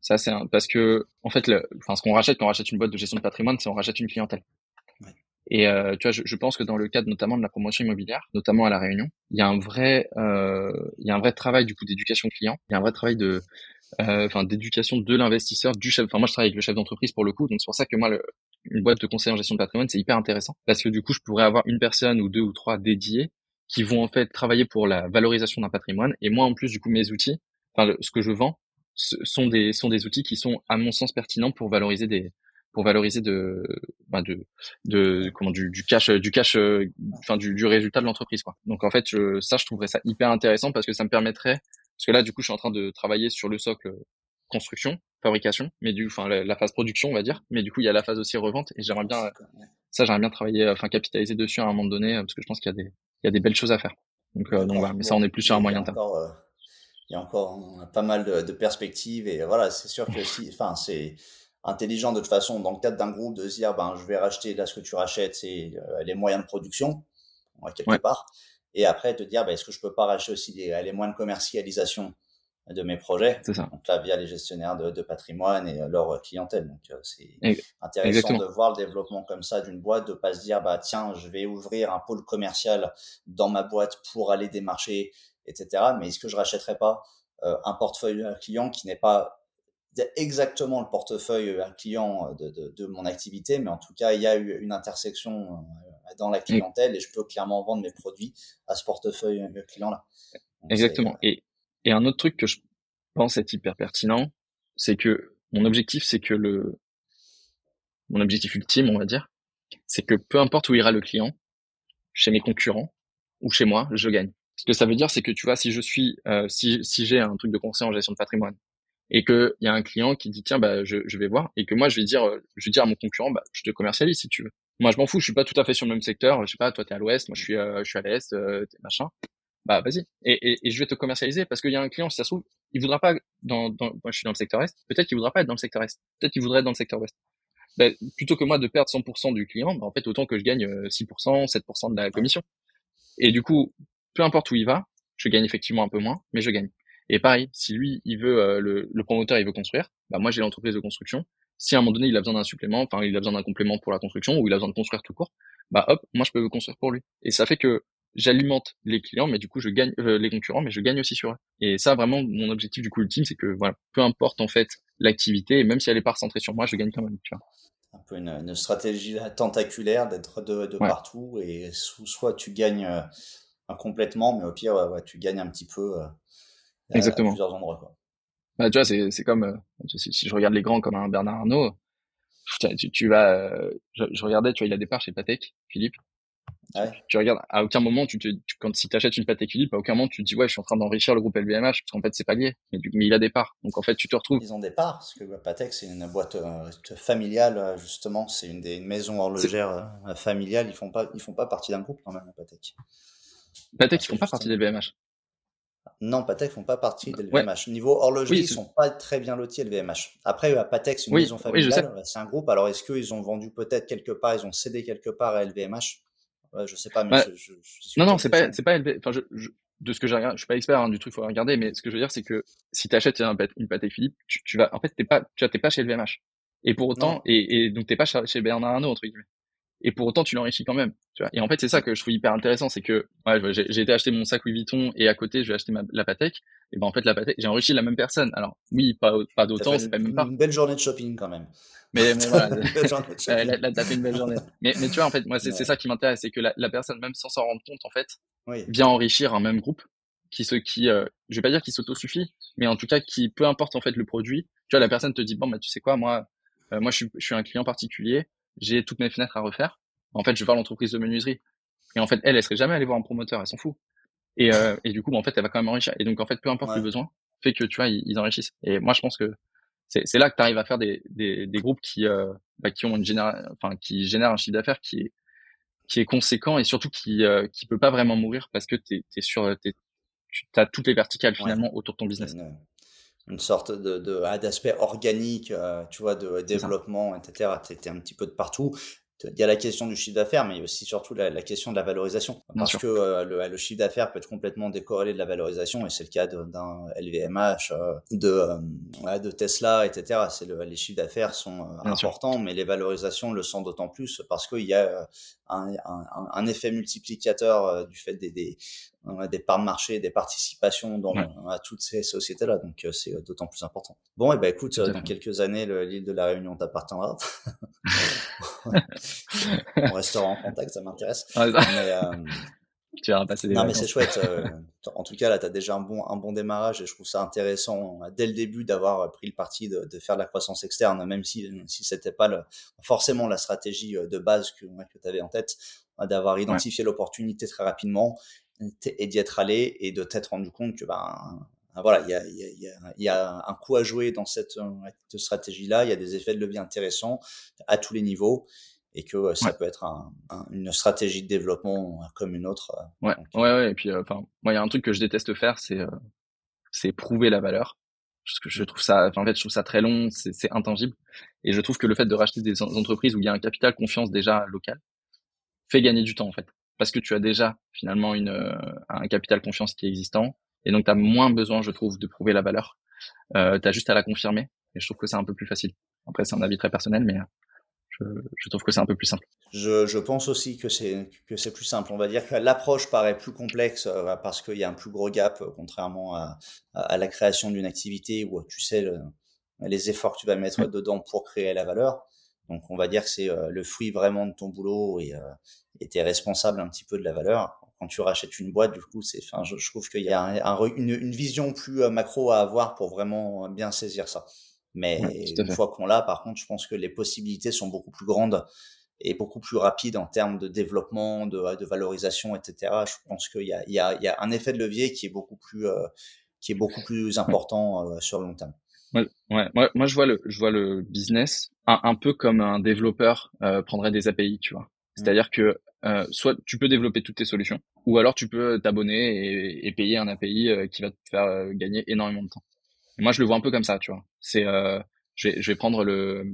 Ça, c'est parce que en fait, le, enfin, ce qu'on rachète quand on rachète une boîte de gestion de patrimoine, c'est on rachète une clientèle. Et euh, tu vois, je, je, pense que dans le cadre notamment de la promotion immobilière, notamment à la Réunion, il y a un vrai, euh, il y a un vrai travail du coup d'éducation client. Il y a un vrai travail de, enfin, d'éducation de l'investisseur, du chef. Enfin, moi, je travaille avec le chef d'entreprise pour le coup, donc c'est pour ça que moi, le, une boîte de conseil en gestion de patrimoine, c'est hyper intéressant parce que du coup, je pourrais avoir une personne ou deux ou trois dédiés qui vont en fait travailler pour la valorisation d'un patrimoine. Et moi, en plus, du coup, mes outils, enfin, ce que je vends, sont des sont des outils qui sont à mon sens pertinents pour valoriser des pour valoriser de bah de de comment du, du cash du cash enfin du, du résultat de l'entreprise quoi donc en fait je, ça je trouverais ça hyper intéressant parce que ça me permettrait parce que là du coup je suis en train de travailler sur le socle construction fabrication mais du enfin la, phase production on va dire. Mais du coup il y a la phase aussi revente et j'aimerais bien ça j'aimerais bien travailler enfin capitaliser dessus à un moment donné parce que je pense qu'il y a des il y a des belles choses à faire. Donc euh, donc voilà mais ça on est plus sur un moyen terme. euh, il y a encore pas mal de, de perspectives et voilà c'est sûr que si enfin c'est intelligent de toute façon dans le cadre d'un groupe de se dire ben je vais racheter là ce que tu rachètes c'est euh, les moyens de production quelque part et après te dire ben, est-ce que je peux pas racheter aussi les, les moyens de commercialisation de mes projets? Ça. donc là via les gestionnaires de, de patrimoine et leur clientèle. Donc euh, c'est intéressant de voir le développement comme ça d'une boîte de pas se dire bah tiens je vais ouvrir un pôle commercial dans ma boîte pour aller démarcher etc mais est-ce que je rachèterai pas euh, un portefeuille client qui n'est pas exactement le portefeuille euh, un client euh, de, de, mon activité, mais en tout cas, il y a eu une intersection euh, dans la clientèle et je peux clairement vendre mes produits à ce portefeuille client-là. Exactement. Et, et un autre truc que je pense être hyper pertinent, c'est que mon objectif, c'est que le, mon objectif ultime, on va dire, c'est que peu importe où ira le client, chez mes concurrents ou chez moi, je gagne. Ce que ça veut dire, c'est que tu vois, si je suis, si, si j'ai un truc de conseil en gestion de patrimoine et qu'il y a un client qui dit tiens bah je, je, vais voir et que moi je vais dire euh, je vais dire à mon concurrent bah je te commercialise si tu veux moi je m'en fous je suis pas tout à fait sur le même secteur. Je sais pas toi t'es à l'ouest moi je suis euh, je suis à l'est euh, machin. Bah vas-y. Et, et, et, je vais te commercialiser parce qu'il y a un client si ça se trouve il voudra pas dans, dans moi je suis dans le secteur est peut-être qu'il voudra pas être dans le secteur est. Peut-être qu'il voudrait être dans le secteur ouest. Bah, plutôt que moi de perdre 100% du client bah, en fait autant que je gagne 6% 7% de la commission. Et du coup peu importe où il va je gagne effectivement un peu moins mais je gagne. Et pareil, si lui, il veut, euh, le, le, promoteur, il veut construire, bah moi j'ai l'entreprise de construction. Si à un moment donné il a besoin d'un supplément, enfin il a besoin d'un complément pour la construction ou il a besoin de construire tout court, bah hop, moi je peux construire pour lui. Et ça fait que j'alimente les clients, mais du coup je gagne euh, les concurrents, mais je gagne aussi sur eux. Et ça vraiment mon objectif du coup ultime, c'est que voilà, peu importe en fait l'activité, même si elle est pas centrée sur moi, je gagne quand même. Tu vois. Un peu une, une stratégie tentaculaire d'être de, de partout et soit tu gagnes euh, complètement, mais au pire ouais, tu gagnes un petit peu Exactement. plusieurs endroits. Quoi. Bah, tu vois, c'est, c'est comme, euh, si, si, je regarde les grands comme un Bernard Arnault, tu, tu vas, euh, je, je, regardais, tu vois, il a des parts chez Patek, Philippe. Ouais. Tu, tu, regardes, à aucun moment, tu te, tu, quand si t'achètes une Patek Philippe, à aucun moment tu te dis ouais, je suis en train d'enrichir le groupe LVMH, parce qu'en fait c'est pas lié. Mais, mais, il a des parts, donc en fait tu te retrouves. Ils ont des parts, parce que Patek c'est une boîte euh, familiale justement, c'est une des une maison horlogère familiale. Ils font pas, ils font pas partie d'un groupe quand même, Patek. Patek, ils font pas partie des LVMH. Non, Patek font pas partie de LVMH. Niveau horlogerie, ils sont pas très bien lotis LVMH. Après, à Patek, c'est une maison familiale, c'est un groupe. Alors, est-ce qu'ils ont vendu peut-être quelque part, ils ont cédé quelque part à LVMH ouais, Je sais pas, mais je, non, non, c'est pas, c'est pas LVMH. Enfin, de ce que j'ai regardé, je suis pas expert hein, du truc, faut regarder, mais ce que je veux dire, c'est que si tu achètes une Patek Philippe, tu, tu, vas, en fait, t'es pas, tu t'es pas chez LVMH. Et pour autant, et, et, donc t'es pas chez Bernard Arnault entre guillemets et pour autant tu l'enrichis quand même tu vois. Et en fait c'est ça que je trouve hyper intéressant c'est que ouais, j'ai été acheter mon sac Louis Vuitton et à côté je vais acheter ma, la Patek. Et ben en fait la Patek j'ai enrichi la même personne. Alors oui pas pas d'autant c'est pas même pas une belle journée de shopping quand même. Mais, mais voilà. Là, t'as fait une belle journée. Mais, mais tu vois en fait moi c'est ça qui m'intéresse c'est que la, la, personne même sans s'en rendre compte en fait oui. vient enrichir un même groupe qui se qui euh, je vais pas dire qui s'auto-suffit mais en tout cas qui peu importe en fait le produit tu vois la personne te dit bon bah tu sais quoi moi euh, moi je suis je suis un client particulier j'ai toutes mes fenêtres à refaire. En fait, je vais voir l'entreprise de menuiserie. Et en fait, elle, elle serait jamais allée voir un promoteur, elle s'en fout. Et, euh, et du coup, en fait, elle va quand même enrichir. Et donc, en fait, peu importe le besoin, fait que tu vois, ils, enrichissent. Et moi, je pense que c'est là que tu arrives à faire des, des, des groupes qui, euh, bah, qui ont une généra enfin, qui génèrent un chiffre d'affaires qui est, qui est conséquent et surtout qui, euh, qui peut pas vraiment mourir parce que t'es, es sur, tu as toutes les verticales finalement autour de ton business. Une, sorte de, de d'aspect organique, euh, tu vois, de développement, etc. Tu étais un petit peu de partout il y a la question du chiffre d'affaires, mais il y a aussi surtout la, question de la valorisation. parce que euh, le, chiffre d'affaires peut être complètement décorrélé de la valorisation, et c'est le cas d'un LVMH, euh, de, euh, de Tesla, etc. C'est le, les chiffres d'affaires sont importants, mais les valorisations le sont d'autant plus parce qu'il y a un, un, un, effet multiplicateur du fait des, des, des parts de marché, des participations dans à toutes ces sociétés-là. Donc c'est d'autant plus important. Bon, et ben écoute, dans quelques années, l'île de la Réunion t'appartiendra. on restera en contact, ça m'intéresse. Euh, tu vas passer des Non, mais c'est chouette. Euh, en tout cas, là, tu as déjà un bon, un bon démarrage et je trouve ça intéressant dès le début d'avoir pris le parti de, de, faire de la croissance externe, même si, si c'était pas le, forcément la stratégie euh, de base que, que tu avais en tête, d'avoir identifié l'opportunité très rapidement et d'y être allé et de t'être rendu compte que ben, voilà, il y a, y, a, y a, un coup à jouer dans cette, cette stratégie-là. Il y a des effets de levier intéressants à tous les niveaux et que euh, ça peut être un, une stratégie de développement comme une autre. Euh, ouais, ouais, ouais. Et puis, euh, enfin, moi, il y a un truc que je déteste faire, c'est c'est prouver la valeur. Parce que je trouve ça, en fait, je trouve ça très long, c'est intangible. Et je trouve que le fait de racheter des entreprises où il y a un capital confiance déjà local fait gagner du temps, en fait. Parce que tu as déjà, finalement, une, un capital confiance qui est existant. Et donc, tu as moins besoin, je trouve, de prouver la valeur. Euh, tu as juste à la confirmer. Et je trouve que c'est un peu plus facile. Après, c'est un avis très personnel, mais je, trouve que c'est un peu plus simple. Je, je pense aussi que c'est que c'est plus simple. On va dire que l'approche paraît plus complexe euh, parce qu'il y a un plus gros gap, euh, contrairement à, à, la création d'une activité où tu sais les efforts que tu vas mettre dedans pour créer la valeur. Donc on va dire que c'est euh, le fruit vraiment de ton boulot et tu es responsable un petit peu de la valeur. Quand tu rachètes une boîte, du coup, c'est, enfin, je, je trouve qu'il y a un, une, une, vision plus macro à avoir pour vraiment bien saisir ça. Mais une fois qu'on l'a, par contre, je pense que les possibilités sont beaucoup plus grandes et beaucoup plus rapides en termes de développement, de, de valorisation, etc. Je pense qu'il y a, il y, a, il y a un effet de levier qui est beaucoup plus, euh, qui est beaucoup plus important euh, sur le long terme. Ouais, ouais. Moi, moi, je vois le, je vois le business un, un peu comme un développeur euh, prendrait des API, tu vois. Mmh. C'est-à-dire que euh, soit tu peux développer toutes tes solutions, ou alors tu peux t'abonner et, et, payer un API qui va te faire gagner énormément de temps moi, je le vois un peu comme ça, tu vois. C'est, euh, je, vais, je vais prendre le.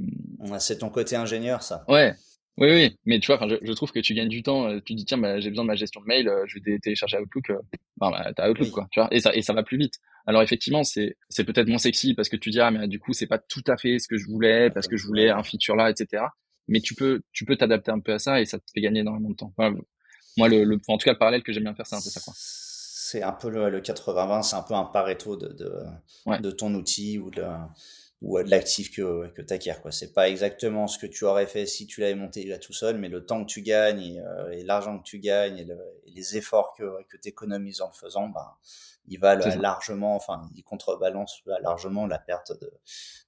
C'est ton côté ingénieur, ça. Ouais. Oui, oui, mais tu vois, enfin, je, je, trouve que tu gagnes du temps. Euh, tu dis tiens, bah, j'ai besoin de ma gestion de mail, euh, je vais télécharger Outlook. Euh, bah, t'as Outlook, quoi. Tu vois, et ça, et ça va plus vite. Alors effectivement, c'est, c'est peut-être moins sexy parce que tu dis ah mais du coup c'est pas tout à fait ce que je voulais parce que je voulais un feature là, etc. Mais tu peux, tu peux t'adapter un peu à ça et ça te fait gagner énormément de temps. moi, le, le, en tout cas, le parallèle que j'aime bien faire, c'est un peu ça, quoi c'est un peu le, 80-20, c'est un peu un pareto de, de, de ton outil ou de, ou de l'actif que, que tu acquiers. Ce n'est pas exactement ce que tu aurais fait si tu l'avais monté là tout seul, mais le temps que tu gagnes et, euh, l'argent que tu gagnes et, les efforts que, que tu économises en le faisant, ben, il va largement, enfin, il contrebalance largement la perte de,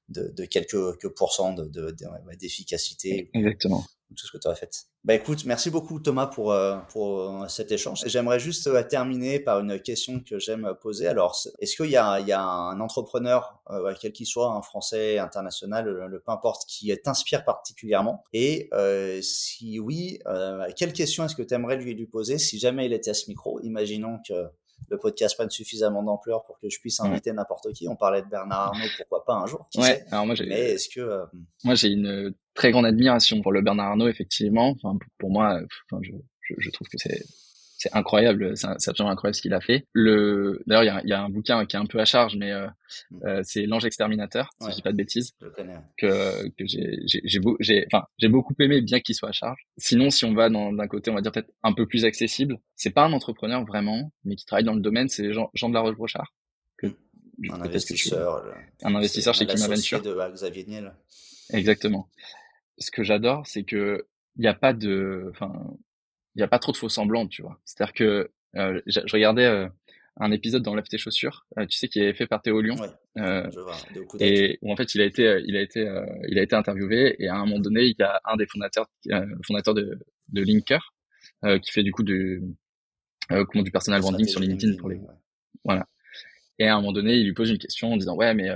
de, de quelques, pourcents d'efficacité. De, Exactement tout ce que tu as fait. Bah écoute, merci beaucoup Thomas pour, euh, pour euh, cet échange. J'aimerais juste euh, terminer par une question que j'aime poser. Alors, est-ce qu'il y a, il y a un entrepreneur, quel qu'il soit, un français, international, le, peu importe, qui t'inspire particulièrement? Et si oui, quelle question est-ce que tu aimerais lui, lui poser si jamais il était à ce micro? Imaginons que le podcast prenne suffisamment d'ampleur pour que je puisse inviter n'importe qui. On parlait de Bernard Arnault, pourquoi pas un jour qui ouais, alors moi j'ai, Mais est-ce que euh, moi j'ai une très grande admiration pour le Bernard Arnault effectivement. Enfin pour moi, enfin, je, je, je trouve que c'est c'est incroyable, c'est absolument incroyable ce qu'il a fait. Le, d'ailleurs, il y a, y a, un bouquin qui est un peu à charge, mais euh, mm. euh c'est L'Ange exterminateur, si je dis pas de bêtises, que que j'ai j'ai j'ai enfin j'ai beaucoup aimé, bien qu'il soit à charge. Sinon, si on va dans d'un côté, on va dire peut-être un peu plus accessible, c'est pas un entrepreneur vraiment, mais qui travaille dans le domaine, c'est Jean, Jean de la Roche-Brochard. Que, un investisseur, un investisseur chez Clima Venture. de Xavier Niel. Exactement. Ce que j'adore, c'est que il n'y a pas de, enfin, il y a pas trop de faux semblants, tu vois. C'est-à-dire que euh, je, regardais euh, un épisode dans Lève tes chaussures, euh, tu sais, qui est fait par Théo Lyon, et où en fait il a été, il a été, il a été interviewé, et à un moment donné, il y a un des fondateurs, fondateur de, de Linker, qui fait du coup du, comment du personal branding sur LinkedIn pour les, voilà. Et à un moment donné, il lui pose une question en disant ouais, mais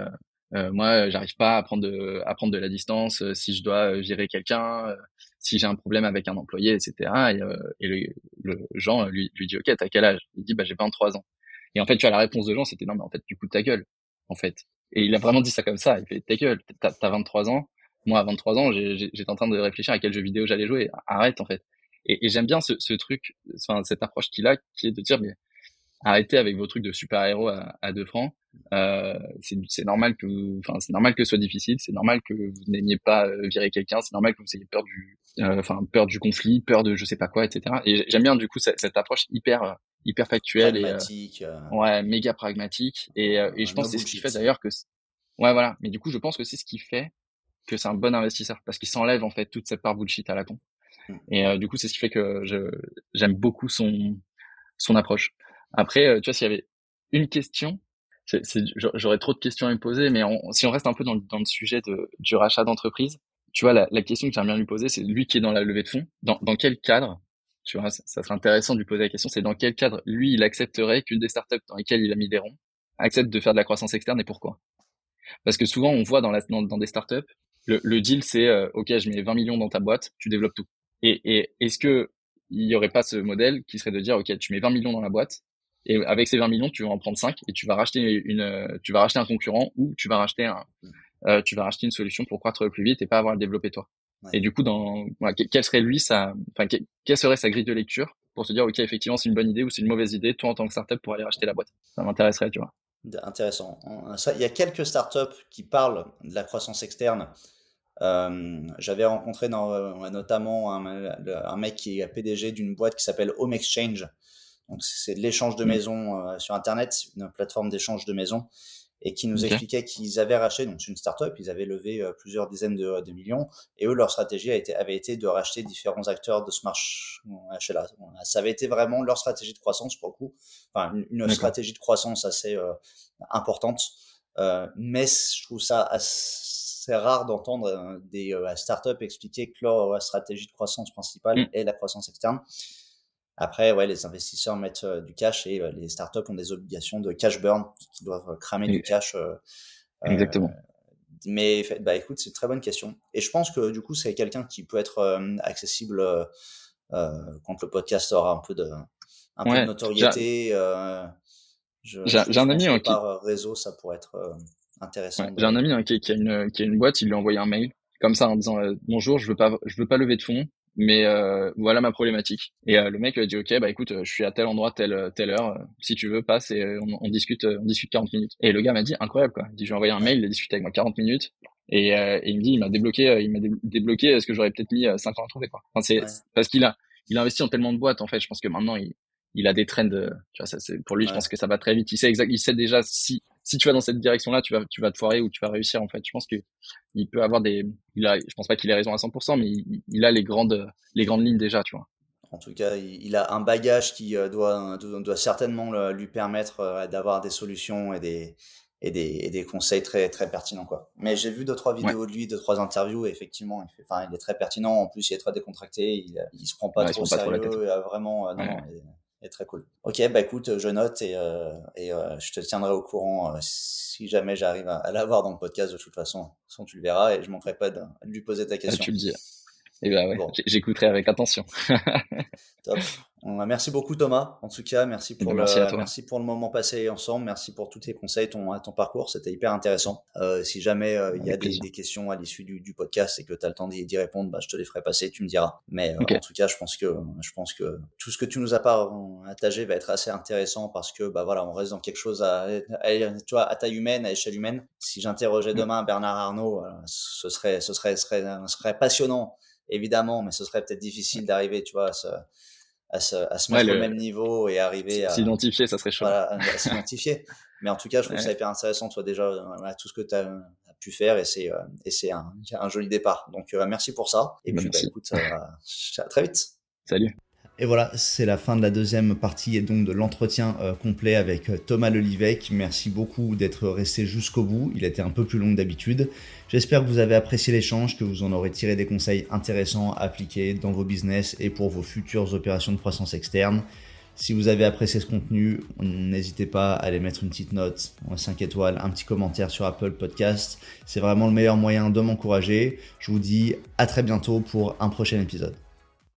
moi, j'arrive pas à prendre de, à prendre de la distance si je dois gérer quelqu'un si j'ai un problème avec un employé, etc. Et, euh, et le, le, Jean lui, lui dit, ok, t'as quel âge? Il dit, bah j'ai 23 ans. Et en fait, tu as la réponse de Jean, c'était non, mais en fait, du coup, ta gueule, en fait. Et il a vraiment dit ça comme ça. Il fait ta gueule, t'as as 23 ans, moi, à 23 ans, j'étais en train de réfléchir à quel jeu vidéo j'allais jouer. Arrête, en fait. Et, et j'aime bien ce, ce truc, enfin, cette approche qu'il a, qui est de dire, mais arrêtez avec vos trucs de super-héros à, à deux francs. Euh, c'est normal que, enfin, c'est normal que ce soit difficile. C'est normal que vous n'aimiez pas euh, virer quelqu'un. C'est normal que vous ayez peur du, euh, enfin, peur du conflit, peur de je sais pas quoi, etc. Et j'aime bien du coup cette, cette, approche hyper, hyper factuelle et euh, ouais, méga pragmatique. Et, et je pense que c'est ce qui fait d'ailleurs que, ouais, voilà. Mais du coup, je pense que c'est ce qui fait que c'est un bon investisseur parce qu'il s'enlève en fait toute cette part bullshit à la con. Mm. Et du coup, c'est ce qui fait que je j'aime beaucoup son son approche. Après, euh, tu vois, s'il y avait une question, j'aurais trop de questions à me poser, mais si on reste un peu dans, dans le sujet de, du rachat d'entreprise, tu vois, la, question que j'aimerais bien lui poser, c'est lui qui est dans la levée de fonds, dans, dans quel cadre, tu vois, ça, serait intéressant de lui poser la question, c'est dans quel cadre lui, il accepterait qu'une des startups dans lesquelles il a mis des ronds accepte de faire de la croissance externe et pourquoi? Parce que souvent, on voit dans, dans, des startups, le, deal, c'est, euh, OK, je mets 20 millions dans ta boîte, tu développes tout. Et, et est-ce que il y aurait pas ce modèle qui serait de dire, OK, tu mets 20 millions dans la boîte, et avec ces 20 millions, tu vas en prendre 5 et tu vas racheter une, tu vas racheter un concurrent ou tu vas racheter un. Euh, tu vas racheter une solution pour croître plus vite et pas avoir à le développer toi. Et du coup, dans, voilà, quelle serait lui sa, enfin, quelle serait sa grille de lecture pour se dire, ok, effectivement, c'est une bonne idée ou c'est une mauvaise idée, toi en tant que startup pour aller racheter la boîte? Ça m'intéresserait, tu vois. Intéressant. il y a quelques startups qui parlent de la croissance externe. Euh, J'avais rencontré dans, euh, notamment un, un, mec qui est PDG d'une boîte qui s'appelle Home Exchange, donc c'est de l'échange de maisons euh, sur Internet, une plateforme d'échange de maisons, et qui nous expliquait qu'ils avaient racheté, donc c'est une startup, ils avaient levé euh, plusieurs dizaines de, de, millions, et eux, leur stratégie a été, avait été de racheter différents acteurs de ce marché HLA. Ça avait été vraiment leur stratégie de croissance pour le coup, enfin une, stratégie de croissance assez euh, importante, euh, mais je trouve ça assez rare d'entendre des startups expliquer que leur stratégie de croissance principale mm. est la croissance externe. Après, ouais, les investisseurs mettent euh, du cash et euh, les startups ont des obligations de cash burn qui doivent cramer du cash. Euh, Exactement. mais bah écoute, c'est une très bonne question. Et je pense que du coup, c'est quelqu'un qui peut être accessible quand le podcast aura un peu de, un peu de notoriété. J'ai un ami hein, qui par réseau, ça pourrait être intéressant. J'ai un ami hein, qui, qui, a une, qui a une boîte, il lui a envoyé un mail comme ça en disant bonjour, je veux pas, je veux pas lever de fonds, mais euh, voilà ma problématique. Et euh, le mec a dit ok bah écoute, je suis à tel endroit telle telle heure, si tu veux passe et on, on discute on discute 40 minutes. Et le gars m'a dit incroyable quoi. Il dit je vais envoyer un mail, il a discuté avec moi 40 minutes et, et il me dit il m'a débloqué il m'a débloqué ce que j'aurais peut-être mis 5 ans à trouver quoi. Enfin, c'est parce qu'il a il a investi en tellement de boîtes en fait. Je pense que maintenant il il a des trends. Tu vois, ça, c'est pour lui, je pense que ça va très vite. Il sait exact, il sait déjà si si tu vas dans cette direction-là, tu vas tu vas te foirer ou tu vas réussir. En fait, je pense que il peut avoir des. Il a, je pense pas qu'il ait raison à 100%, mais il, a les grandes les grandes lignes déjà, tu vois. En tout cas, il a un bagage qui euh, doit doit certainement lui permettre euh, d'avoir des solutions et des et des, et des conseils très très pertinents quoi. Mais j'ai vu deux trois vidéos de lui, deux trois interviews et effectivement, il, fait, enfin, il est très pertinent. En plus, il est très décontracté. Il, il se prend pas trop sérieux. vraiment, euh, non, non, très cool. Ok, bah écoute, je note et, euh, et euh, je te tiendrai au courant euh, si jamais j'arrive à, l'avoir dans le podcast de toute façon. De tu le verras et je manquerai pas de, lui poser ta ah, question. tu le dis. Eh ben ouais, j'écouterai avec attention. Top. Merci beaucoup Thomas. En tout cas, merci pour, merci le, merci pour le moment passé ensemble. Merci pour tous tes conseils, ton, ton parcours. C'était hyper intéressant. Euh, si jamais euh, il y a des, des, questions à l'issue du, du, podcast et que tu as le temps d'y répondre, bah, je te les ferai passer, tu me diras. Mais euh, en tout cas, je pense que je pense que tout ce que tu nous as partagé va être assez intéressant parce que bah voilà, on reste dans quelque chose à, tu vois, à taille humaine, à échelle humaine. Si j'interrogeais mm. demain Bernard Arnault, ce serait ce serait ce serait, ce serait passionnant évidemment, mais ce serait peut-être difficile d'arriver, tu vois, à se, à se, à se mettre au même niveau et arriver à s'identifier, ça serait chaud. Voilà, à s'identifier. mais en tout cas, je trouve ça hyper intéressant, toi déjà, euh, tout ce que tu as, pu faire et c'est euh, et c'est un, un, joli départ. Donc euh, merci pour ça. Et bah, puis bah, écoute, à très vite. Salut. Et voilà, c'est la fin de la deuxième partie et donc de l'entretien complet avec Thomas Lelivec. Merci beaucoup d'être resté jusqu'au bout. Il été un peu plus long que d'habitude. J'espère que vous avez apprécié l'échange, que vous en aurez tiré des conseils intéressants à appliquer dans vos business et pour vos futures opérations de croissance externe. Si vous avez apprécié ce contenu, n'hésitez pas à aller mettre une petite note, 5 étoiles, un petit commentaire sur Apple Podcast. C'est vraiment le meilleur moyen de m'encourager. Je vous dis à très bientôt pour un prochain épisode.